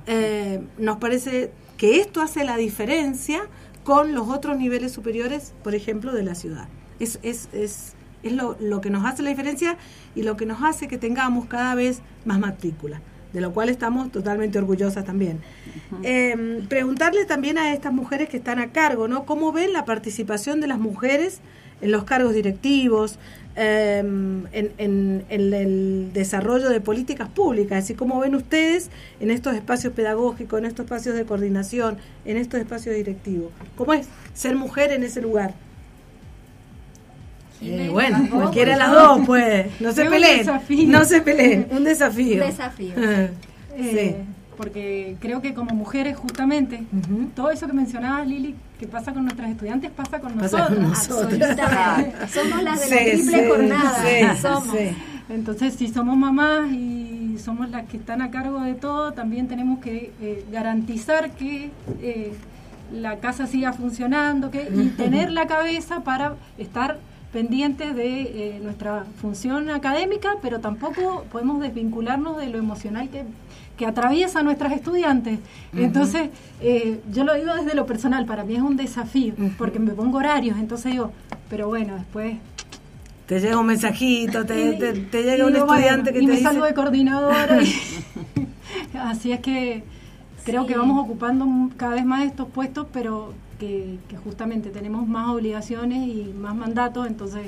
Eh, nos parece que esto hace la diferencia con los otros niveles superiores, por ejemplo, de la ciudad. Es, es, es, es lo, lo, que nos hace la diferencia y lo que nos hace que tengamos cada vez más matrícula, de lo cual estamos totalmente orgullosas también. Em, preguntarle también a estas mujeres que están a cargo, ¿no? ¿Cómo ven la participación de las mujeres en los cargos directivos, Em, en, el desarrollo de políticas públicas, así como ven ustedes en estos espacios pedagógicos, en estos espacios de coordinación, en estos espacios directivos. ¿Cómo es ser mujer en ese lugar? Eh, bueno, cualquiera de las dos puede. No se peleen. No se peleen. Un desafío. Un desafío. sí porque creo que como mujeres justamente, todo eso que mencionabas Lili, que pasa con nuestras estudiantes, pasa con nosotros. Absolutamente. Somos las de la triple jornada. somos. Entonces, si somos mamás y somos las que están a cargo de todo, también tenemos que eh, garantizar que eh, la casa siga funcionando que, y tener la cabeza para estar pendientes de eh, nuestra función académica, pero tampoco podemos desvincularnos de lo emocional que, que atraviesa a nuestras estudiantes. Entonces, eh, yo lo digo desde lo personal, para mí es un desafío, porque me pongo horarios, entonces digo, pero bueno, después te llega un mensajito, te, te, llega un estudiante que y te me dice... salgo de coordinadora. y- así es que creo que vamos ocupando cada vez más estos puestos, pero que, que justamente tenemos más obligaciones y más mandatos, entonces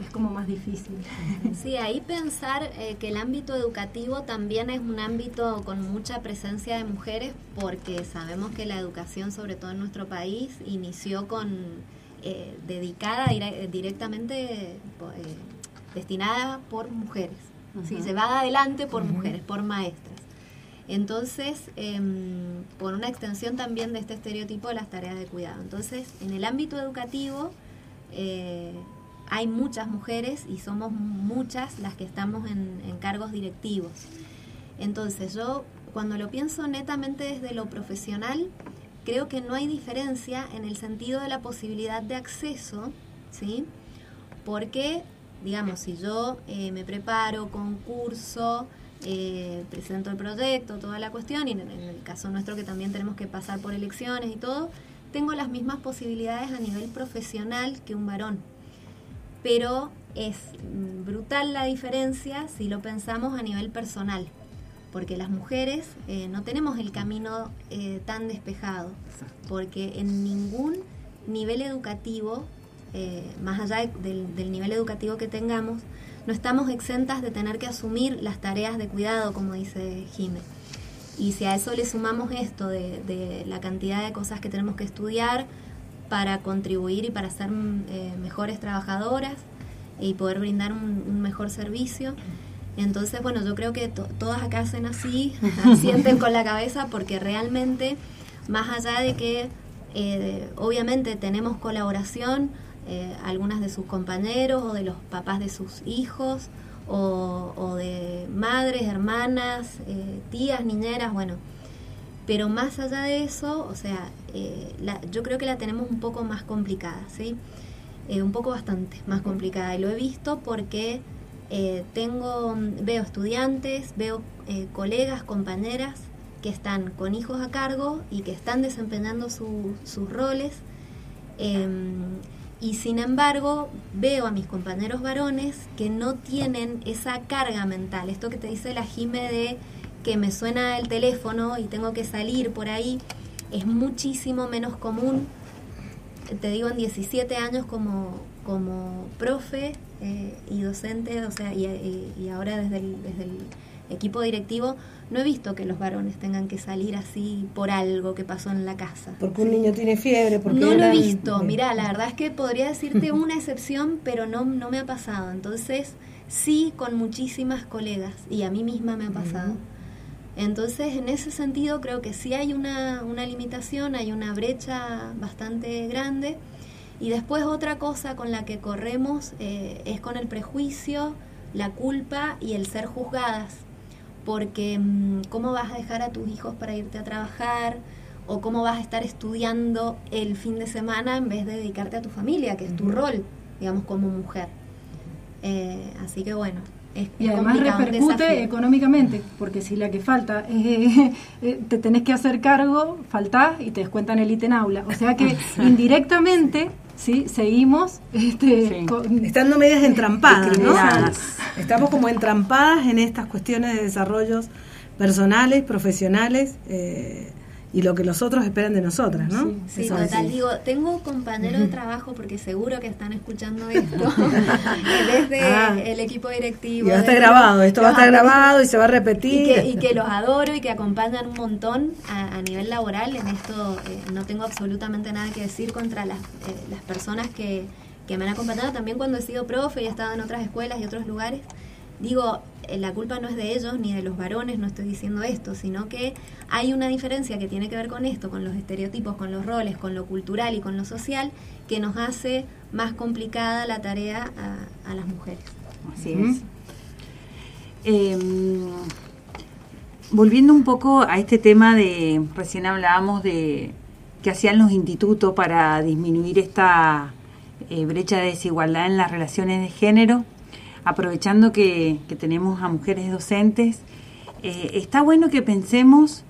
es como más difícil. Sí, ahí pensar eh, que el ámbito educativo también es un ámbito con mucha presencia de mujeres porque sabemos que la educación, sobre todo en nuestro país, inició con eh, dedicada dire- directamente eh, destinada por mujeres, ¿sí? Ujú. llevada adelante por mujeres, por maestras. Entonces, em, por una extensión también de este estereotipo de las tareas de cuidado. Entonces, en el ámbito educativo, eh, hay muchas mujeres y somos muchas las que estamos en, cargos directivos. Entonces yo cuando lo pienso netamente desde lo profesional, creo que no hay diferencia en el sentido de la posibilidad de acceso, ¿sí? Porque, digamos, si yo eh, me preparo, concurso, eh, presento el proyecto, toda la cuestión, y en, en el caso nuestro que también tenemos que pasar por elecciones y todo, tengo las mismas posibilidades a nivel profesional que un varón. Pero es brutal la diferencia si lo pensamos a nivel personal, porque las mujeres eh, no tenemos el camino eh, tan despejado, porque en ningún nivel educativo, eh, más allá de- del, del nivel educativo que tengamos, no estamos exentas de tener que asumir las tareas de cuidado, como dice Jime. Y si a eso le sumamos esto de, la cantidad de cosas que tenemos que estudiar para contribuir y para ser eh, mejores trabajadoras y poder brindar un, un mejor servicio. Entonces, bueno, yo creo que to- todas acá hacen así, sienten con la cabeza porque realmente, más allá de que eh, obviamente tenemos colaboración, eh, algunas de sus compañeros o de los papás de sus hijos o, o de madres, hermanas, eh, tías, niñeras, bueno, pero más allá de eso, o sea, eh, la- yo creo que la tenemos un poco más complicada, ¿sí? Eh, un poco bastante más complicada. Y lo he visto porque tengo, veo estudiantes, veo colegas, compañeras que están con hijos a cargo y que están desempeñando su- sus roles. Em, y sin embargo, veo a mis compañeros varones que no tienen esa carga mental. Esto que te dice la Jime de que me suena el teléfono y tengo que salir por ahí, es muchísimo menos común. Te digo, en 17 años como, como profe eh, y docente, o sea, y, ahora desde el, desde el equipo directivo, no he visto que los varones tengan que salir así por algo que pasó en la casa. Porque un niño tiene fiebre, porque No lo he visto, mira, la verdad es que podría decirte una excepción, pero no, no me ha pasado. Entonces, sí con muchísimas colegas y a mí misma me ha pasado. Entonces, en ese sentido, creo que sí hay una, una limitación, hay una brecha bastante grande. Y después otra cosa con la que corremos eh, es con el prejuicio, la culpa y el ser juzgadas. Porque mm, ¿cómo vas a dejar a tus hijos para irte a trabajar? ¿O cómo vas a estar estudiando el fin de semana en vez de dedicarte a tu familia, que es tu rol, digamos, como mujer? Eh, así que bueno, es Y además repercute económicamente, porque si la que falta eh, eh, te tenés que hacer cargo, faltás y te descuentan el ítem aula. O sea que indirectamente, sí, seguimos este, con- Estando medias entrampadas, ¿no? Estamos como entrampadas en estas cuestiones de desarrollos personales, profesionales eh, y lo que los otros esperan de nosotras, ¿no? Sí, Eso total. Digo, tengo compañeros de trabajo porque seguro que están escuchando esto desde Ah. el equipo directivo. Y va a estar grabado, esto va a estar grabado y se va a Y repetir. que, y que los adoro y que acompañan un montón a, a nivel laboral. En esto eh, no tengo absolutamente nada que decir contra las, eh, las personas que, que me han acompañado. También cuando he sido profe y he estado en otras escuelas y otros lugares. Digo, la culpa no es de ellos ni de los varones, no estoy diciendo esto, sino que hay una diferencia que tiene que ver con esto, con los estereotipos, con los roles, con lo cultural y con lo social, que nos hace más complicada la tarea a, a las mujeres. Así es. Em, volviendo un poco a este tema de, recién hablábamos de que hacían los institutos para disminuir esta eh, brecha de desigualdad en las relaciones de género, aprovechando que, tenemos a mujeres docentes, eh, está bueno que pensemos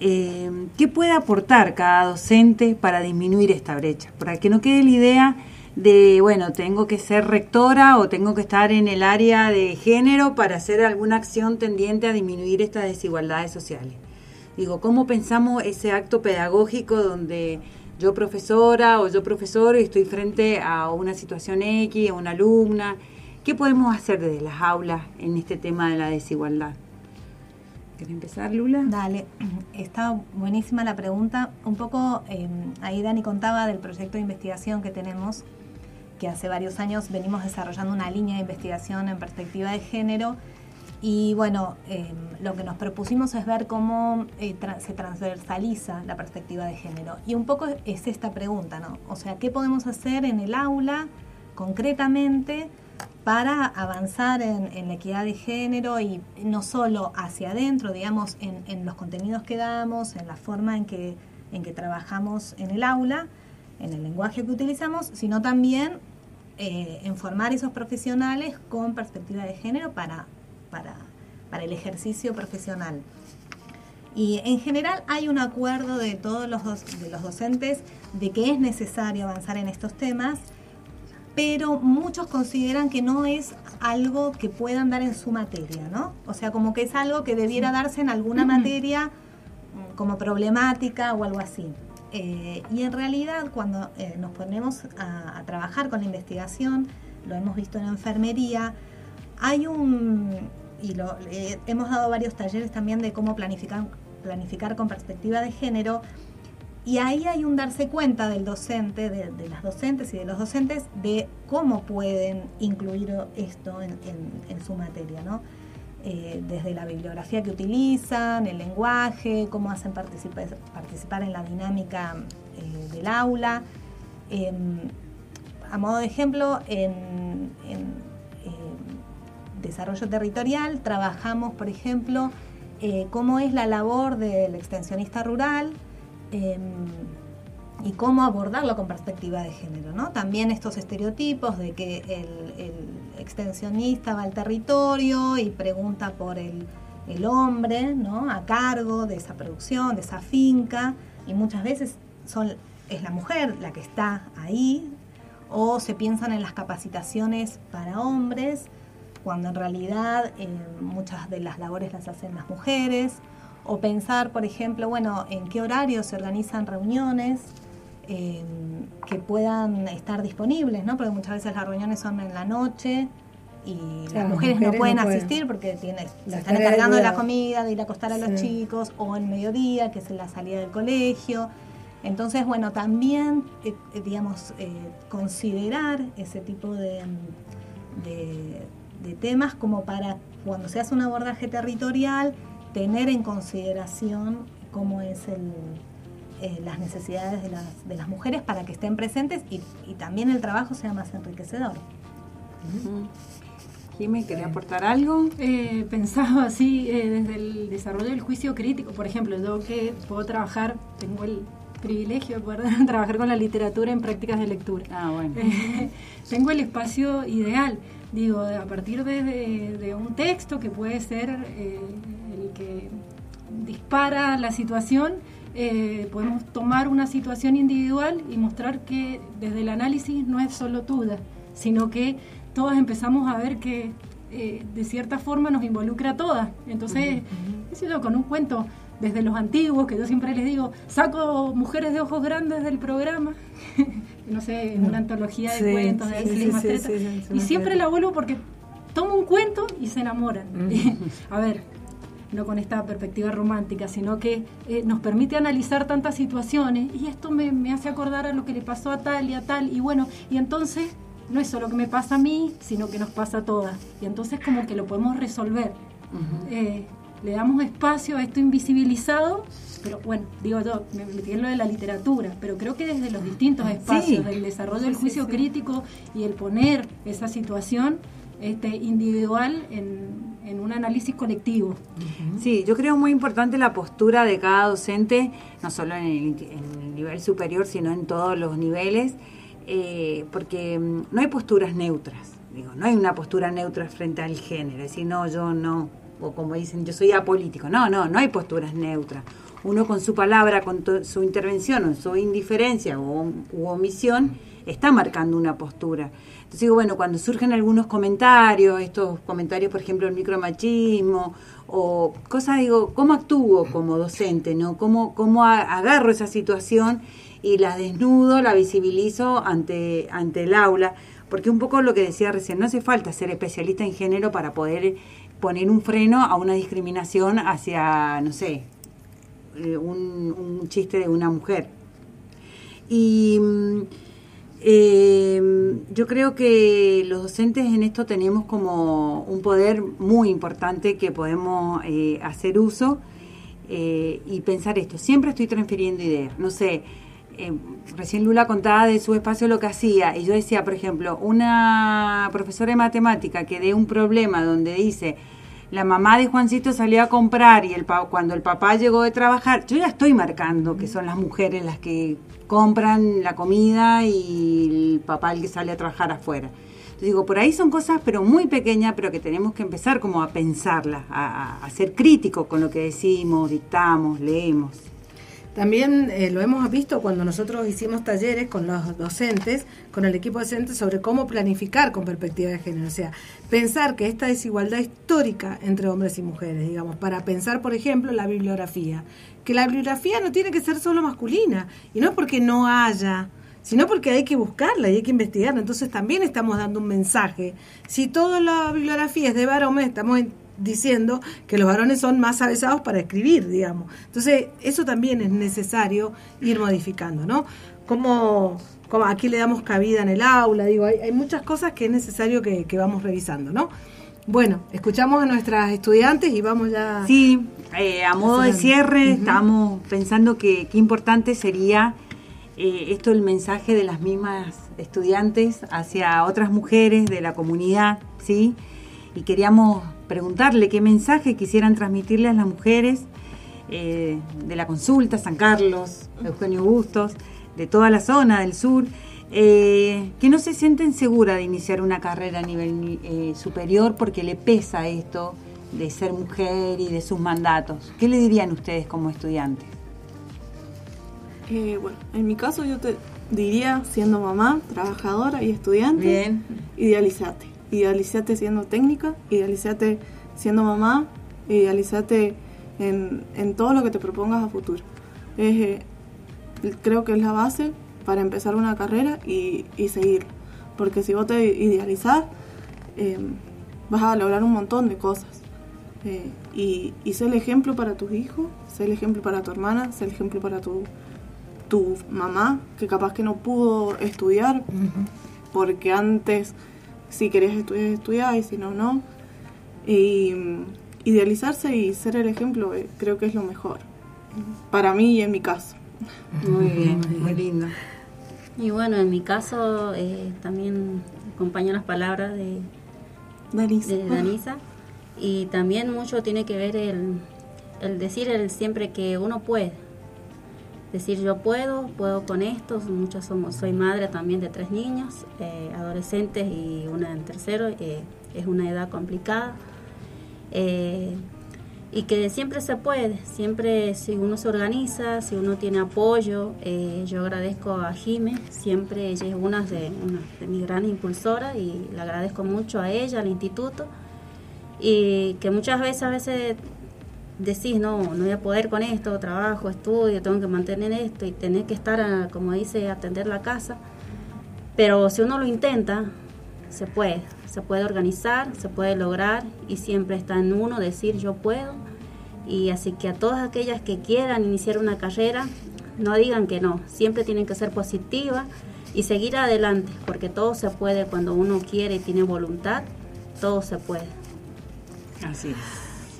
eh, qué puede aportar cada docente para disminuir esta brecha, para que no quede la idea de, bueno, tengo que ser rectora o tengo que estar en el área de género para hacer alguna acción tendiente a disminuir estas desigualdades sociales. Digo, ¿cómo pensamos ese acto pedagógico donde yo profesora o yo profesor y estoy frente a una situación X, a una alumna? ¿Qué podemos hacer desde las aulas en este tema de la desigualdad? ¿Quieres empezar, Lula? Dale, está buenísima la pregunta. Un poco, eh, ahí Dani contaba del proyecto de investigación que tenemos que hace varios años venimos desarrollando una línea de investigación en perspectiva de género. Y bueno, em, lo que nos propusimos es ver cómo eh, se transversaliza la perspectiva de género. Y un poco es esta pregunta, ¿no? O sea, ¿qué podemos hacer en el aula concretamente para avanzar en, la equidad de género y no solo hacia adentro, digamos, en, en, los contenidos que damos, en la forma en que, en que trabajamos en el aula, en el lenguaje que utilizamos, sino también eh, en formar esos profesionales con perspectiva de género para, para, para el ejercicio profesional. Y en general hay un acuerdo de todos los, de los docentes de que es necesario avanzar en estos temas, pero muchos consideran que no es algo que puedan dar en su materia, ¿no? O sea, como que es algo que debiera darse en alguna materia mm, como problemática o algo así. Eh, y en realidad cuando eh, nos ponemos a, trabajar con la investigación, lo hemos visto en la enfermería, hay un, y lo, hemos dado varios talleres también de cómo planificar, planificar con perspectiva de género, y ahí hay un darse cuenta del docente, de, las docentes y de los docentes, de cómo pueden incluir esto en, en su materia, ¿no? Eh, desde la bibliografía que utilizan, el lenguaje, cómo hacen participar, participar en la dinámica eh, del aula. Em, a modo de ejemplo, en, desarrollo territorial trabajamos, por ejemplo, eh, cómo es la labor del extensionista rural em, y cómo abordarlo con perspectiva de género. ¿no? También estos estereotipos de que el extensionista va al territorio y pregunta por el, hombre. A cargo de esa producción, de esa finca, y muchas veces es la mujer la que está ahí, o se piensan en las capacitaciones para hombres, cuando en realidad eh, muchas de las labores las hacen las mujeres, o pensar, por ejemplo, bueno, en qué horario se organizan reuniones, que puedan estar disponibles, ¿no? Porque muchas veces las reuniones son en la noche y las, mujeres no pueden asistir porque tienen, se están encargando de la comida, de ir a acostar a los chicos, o en mediodía, que es la salida del colegio. Entonces, bueno, también, eh, eh, digamos, eh, considerar ese tipo de, de temas como para cuando se hace un abordaje territorial, tener en consideración cómo es el, eh, las necesidades de las, de las mujeres para que estén presentes y, también el trabajo sea más enriquecedor. Jimmy, ¿quería aportar algo? Eh, pensaba así, eh, desde el desarrollo del juicio crítico, por ejemplo, yo que puedo trabajar, tengo el privilegio de poder trabajar con la literatura en prácticas de lectura. Ah, bueno. tengo el espacio ideal, digo, a partir de, de un texto que puede ser el que dispara la situación, eh, podemos tomar una situación individual y mostrar que desde el análisis no es solo tuya, sino que todas empezamos a ver que eh, de cierta forma nos involucra a todas. Entonces, uh con un cuento desde los antiguos, que yo siempre les digo, saco mujeres de ojos grandes del programa, no sé, en una antología de cuentos, de y siempre la vuelvo porque tomo un cuento y se enamoran. a ver, no con esta perspectiva romántica, sino que eh, nos permite analizar tantas situaciones y esto me, hace acordar a lo que le pasó a tal y a tal y bueno, y entonces no es solo que me pasa a mí, sino que nos pasa a todas. Y entonces como que lo podemos resolver. Eh, le damos espacio a esto invisibilizado, pero bueno, digo yo, me metí en lo de la literatura, pero creo que desde los distintos espacios, del desarrollo del juicio crítico y el poner esa situación, este, individual en, en un análisis colectivo. Sí, yo creo muy importante la postura de cada docente, no solo en el, nivel superior, sino en todos los niveles, eh, porque mm, no hay posturas neutras. No hay una postura neutra frente al género, es decir, no, yo no, o como dicen, yo soy apolítico. No, no, no hay posturas neutras. Uno con su palabra, con su intervención o su indiferencia o u omisión, está marcando una postura. Entonces digo, bueno, cuando surgen algunos comentarios, estos comentarios, por ejemplo, el micromachismo o cosas, digo, ¿cómo actúo como docente? no ¿Cómo, cómo agarro esa situación y la desnudo, la visibilizo ante, ante el aula? Porque un poco lo que decía recién, no hace falta ser especialista en género para poder poner un freno a una discriminación hacia, no sé, eh, un, un chiste de una mujer. Y mm, eh, yo creo que los docentes en esto tenemos como un poder muy importante que podemos eh, hacer uso eh, y pensar esto. Siempre estoy transfiriendo ideas. No sé, eh, recién Lula contaba de su espacio lo que hacía y yo decía, por ejemplo, una profesora de matemática que dé un problema donde dice la mamá de Juancito salió a comprar y el pa- cuando el papá llegó de trabajar, yo ya estoy marcando que son las mujeres las que compran la comida y el papá el que sale a trabajar afuera. Digo, por ahí son cosas pero muy pequeñas, pero que tenemos que empezar como a pensarlas, a, a- a ser críticos con lo que decimos, dictamos, leemos. También eh, lo hemos visto cuando nosotros hicimos talleres con los docentes, con el equipo docente, sobre cómo planificar con perspectiva de género. O sea, pensar que esta desigualdad histórica entre hombres y mujeres, digamos, para pensar, por ejemplo, la bibliografía. Que la bibliografía no tiene que ser solo masculina, y no es porque no haya, sino porque hay que buscarla y hay que investigarla. Entonces también estamos dando un mensaje. Si toda la bibliografía es de varones, estamos en- diciendo que los varones son más avesados para escribir, digamos. Entonces, eso también es necesario ir modificando, ¿no? Como, como aquí le damos cabida en el aula, digo, hay, hay muchas cosas que es necesario que, que vamos revisando, ¿no? Bueno, escuchamos a nuestras estudiantes y vamos ya... Sí, eh, a modo de cierre, Ujú. estamos pensando que qué importante sería eh, esto, el mensaje de las mismas estudiantes hacia otras mujeres de la comunidad, ¿sí? Y queríamos preguntarle qué mensaje quisieran transmitirle a las mujeres eh, de la consulta, San Carlos, Eugenio Bustos, de toda la zona del sur, eh, que no se sienten seguras de iniciar una carrera a nivel ni- eh, superior porque le pesa esto de ser mujer y de sus mandatos. ¿Qué le dirían ustedes como estudiantes? Eh, bueno, en mi caso yo te diría, siendo mamá, trabajadora y estudiante, Bien. idealizate. Idealizate siendo técnica, idealizate siendo mamá, idealizate en, en todo lo que te propongas a futuro. Es, eh, creo que es la base para empezar una carrera y, y seguir. Porque si vos te idealizás, eh, vas a lograr un montón de cosas. Eh, y, y sé el ejemplo para tus hijos, sé el ejemplo para tu hermana, sé el ejemplo para tu, tu mamá, que capaz que no pudo estudiar, porque antes si querías estudiar, estudiar y si no, no. Y mm, idealizarse y ser el ejemplo eh, creo que es lo mejor, para mí y en mi caso. Muy bien, muy lindo. Y bueno, en mi caso eh, también acompaño las palabras de Danisa. de Danisa. Y también mucho tiene que ver el, el decir el siempre que uno puede. Decir yo puedo, puedo con esto. Muchos somos, soy madre también de tres niños, eh, adolescentes y una en tercero. eh, es una edad complicada. Eh, y que siempre se puede, siempre si uno se organiza, si uno tiene apoyo, eh, yo agradezco a Jime, siempre ella es una de, una de mis grandes impulsoras y le agradezco mucho a ella, al instituto, y que muchas veces a veces decís, no, no voy a poder con esto, trabajo, estudio, tengo que mantener esto y tener que estar, a, como dice, atender la casa, pero si uno lo intenta, se puede, se puede organizar, se puede lograr y siempre está en uno decir yo puedo. Y así que a todas aquellas que quieran iniciar una carrera, no digan que no, siempre tienen que ser positivas y seguir adelante, porque todo se puede cuando uno quiere y tiene voluntad, todo se puede. Así es.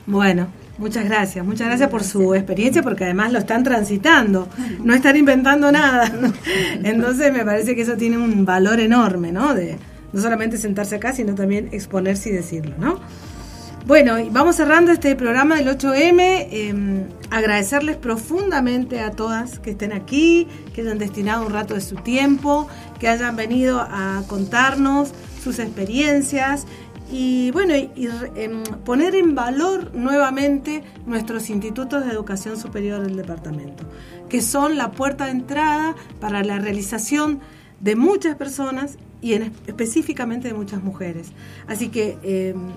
Bueno, muchas gracias, muchas gracias por su experiencia, porque además lo están transitando, no están inventando nada. Entonces me parece que eso tiene un valor enorme, ¿no? De, no solamente sentarse acá, sino también exponerse y decirlo, ¿no? Bueno, vamos cerrando este programa del 8M. em, agradecerles profundamente a todas que estén aquí, que hayan destinado un rato de su tiempo, que hayan venido a contarnos sus experiencias y bueno, y, em, poner en valor nuevamente nuestros institutos de educación superior del departamento, que son la puerta de entrada para la realización de muchas personas y en, específicamente de muchas mujeres. Así que em,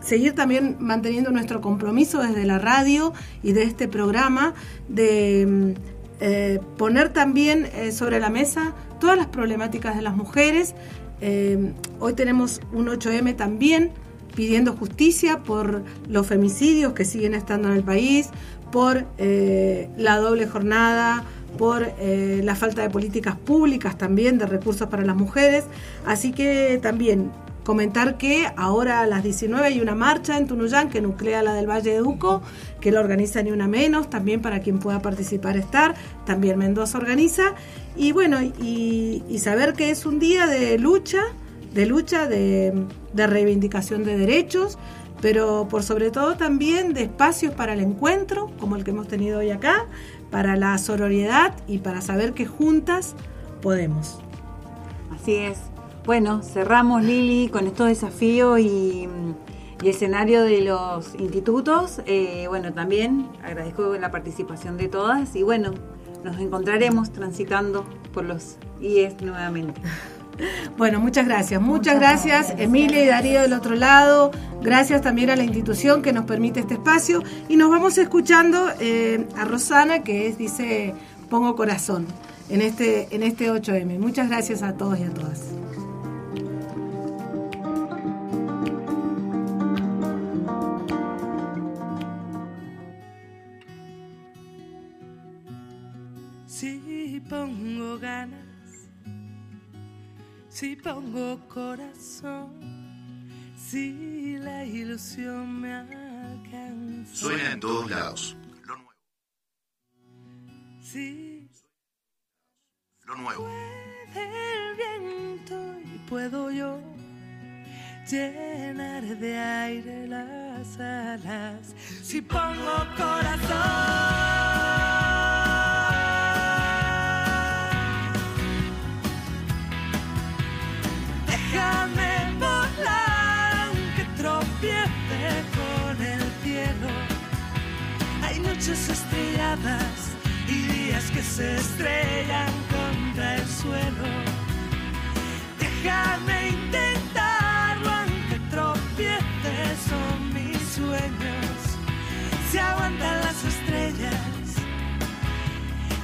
seguir también manteniendo nuestro compromiso desde la radio y de este programa de eh, poner también eh, sobre la mesa todas las problemáticas de las mujeres. Eh, hoy tenemos un 8M también pidiendo justicia por los femicidios que siguen estando en el país, por eh, la doble jornada, por eh, la falta de políticas públicas también, de recursos para las mujeres. Así que también comentar que ahora a las 19 hay una marcha en Tunuyán que nuclea la del Valle de Uco, que la organiza Ni Una Menos, también para quien pueda participar estar, también Mendoza organiza. Y bueno, y, y saber que es un día de lucha, de lucha, de, de reivindicación de derechos, pero por sobre todo también de espacios para el encuentro, como el que hemos tenido hoy acá, para la sororidad y para saber que juntas podemos. Así es. Bueno, cerramos Lili con estos desafíos y, y escenario de los institutos. Eh, bueno, también agradezco la participación de todas y bueno, nos encontraremos transitando por los IES nuevamente. Bueno, muchas gracias. Muchas, gracias, Emilia y Darío del otro lado. Gracias también a la institución que nos permite este espacio. Y nos vamos escuchando eh, a Rosana, que es, dice, pongo corazón en este, en este 8M. Muchas gracias a todos y a todas. Si pongo ganas, si pongo corazón, si la ilusión me alcanza. Suena en todos lados. Si Lo nuevo. puede el viento y puedo yo llenar de aire las alas. Si pongo corazón. Noches estrelladas y días que se estrellan contra el suelo. Déjame intentarlo aunque tropiece, son mis sueños. Se aguantan las estrellas.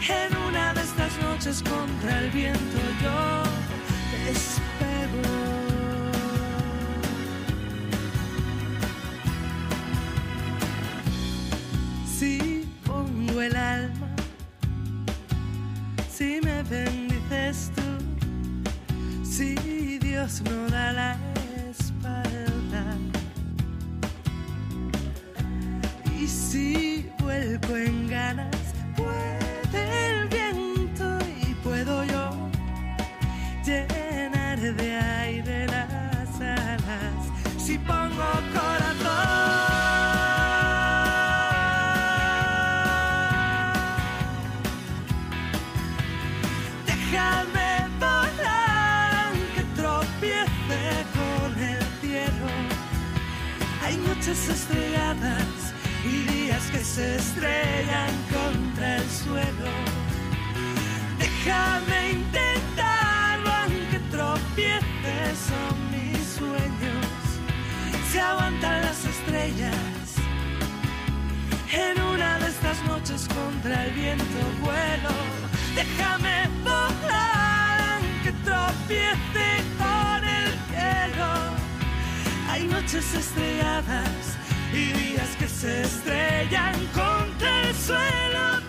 En una de estas noches contra el viento yo espero. Si me bendices tú, si Dios no da la estrelladas y días que se estrellan contra el suelo. Déjame intentarlo aunque tropiece, son mis sueños. Se aguantan las estrellas. En una de estas noches contra el viento vuelo. Déjame volar aunque tropiece con el cielo. Hay noches estrelladas y vidas que se estrellan contra el suelo.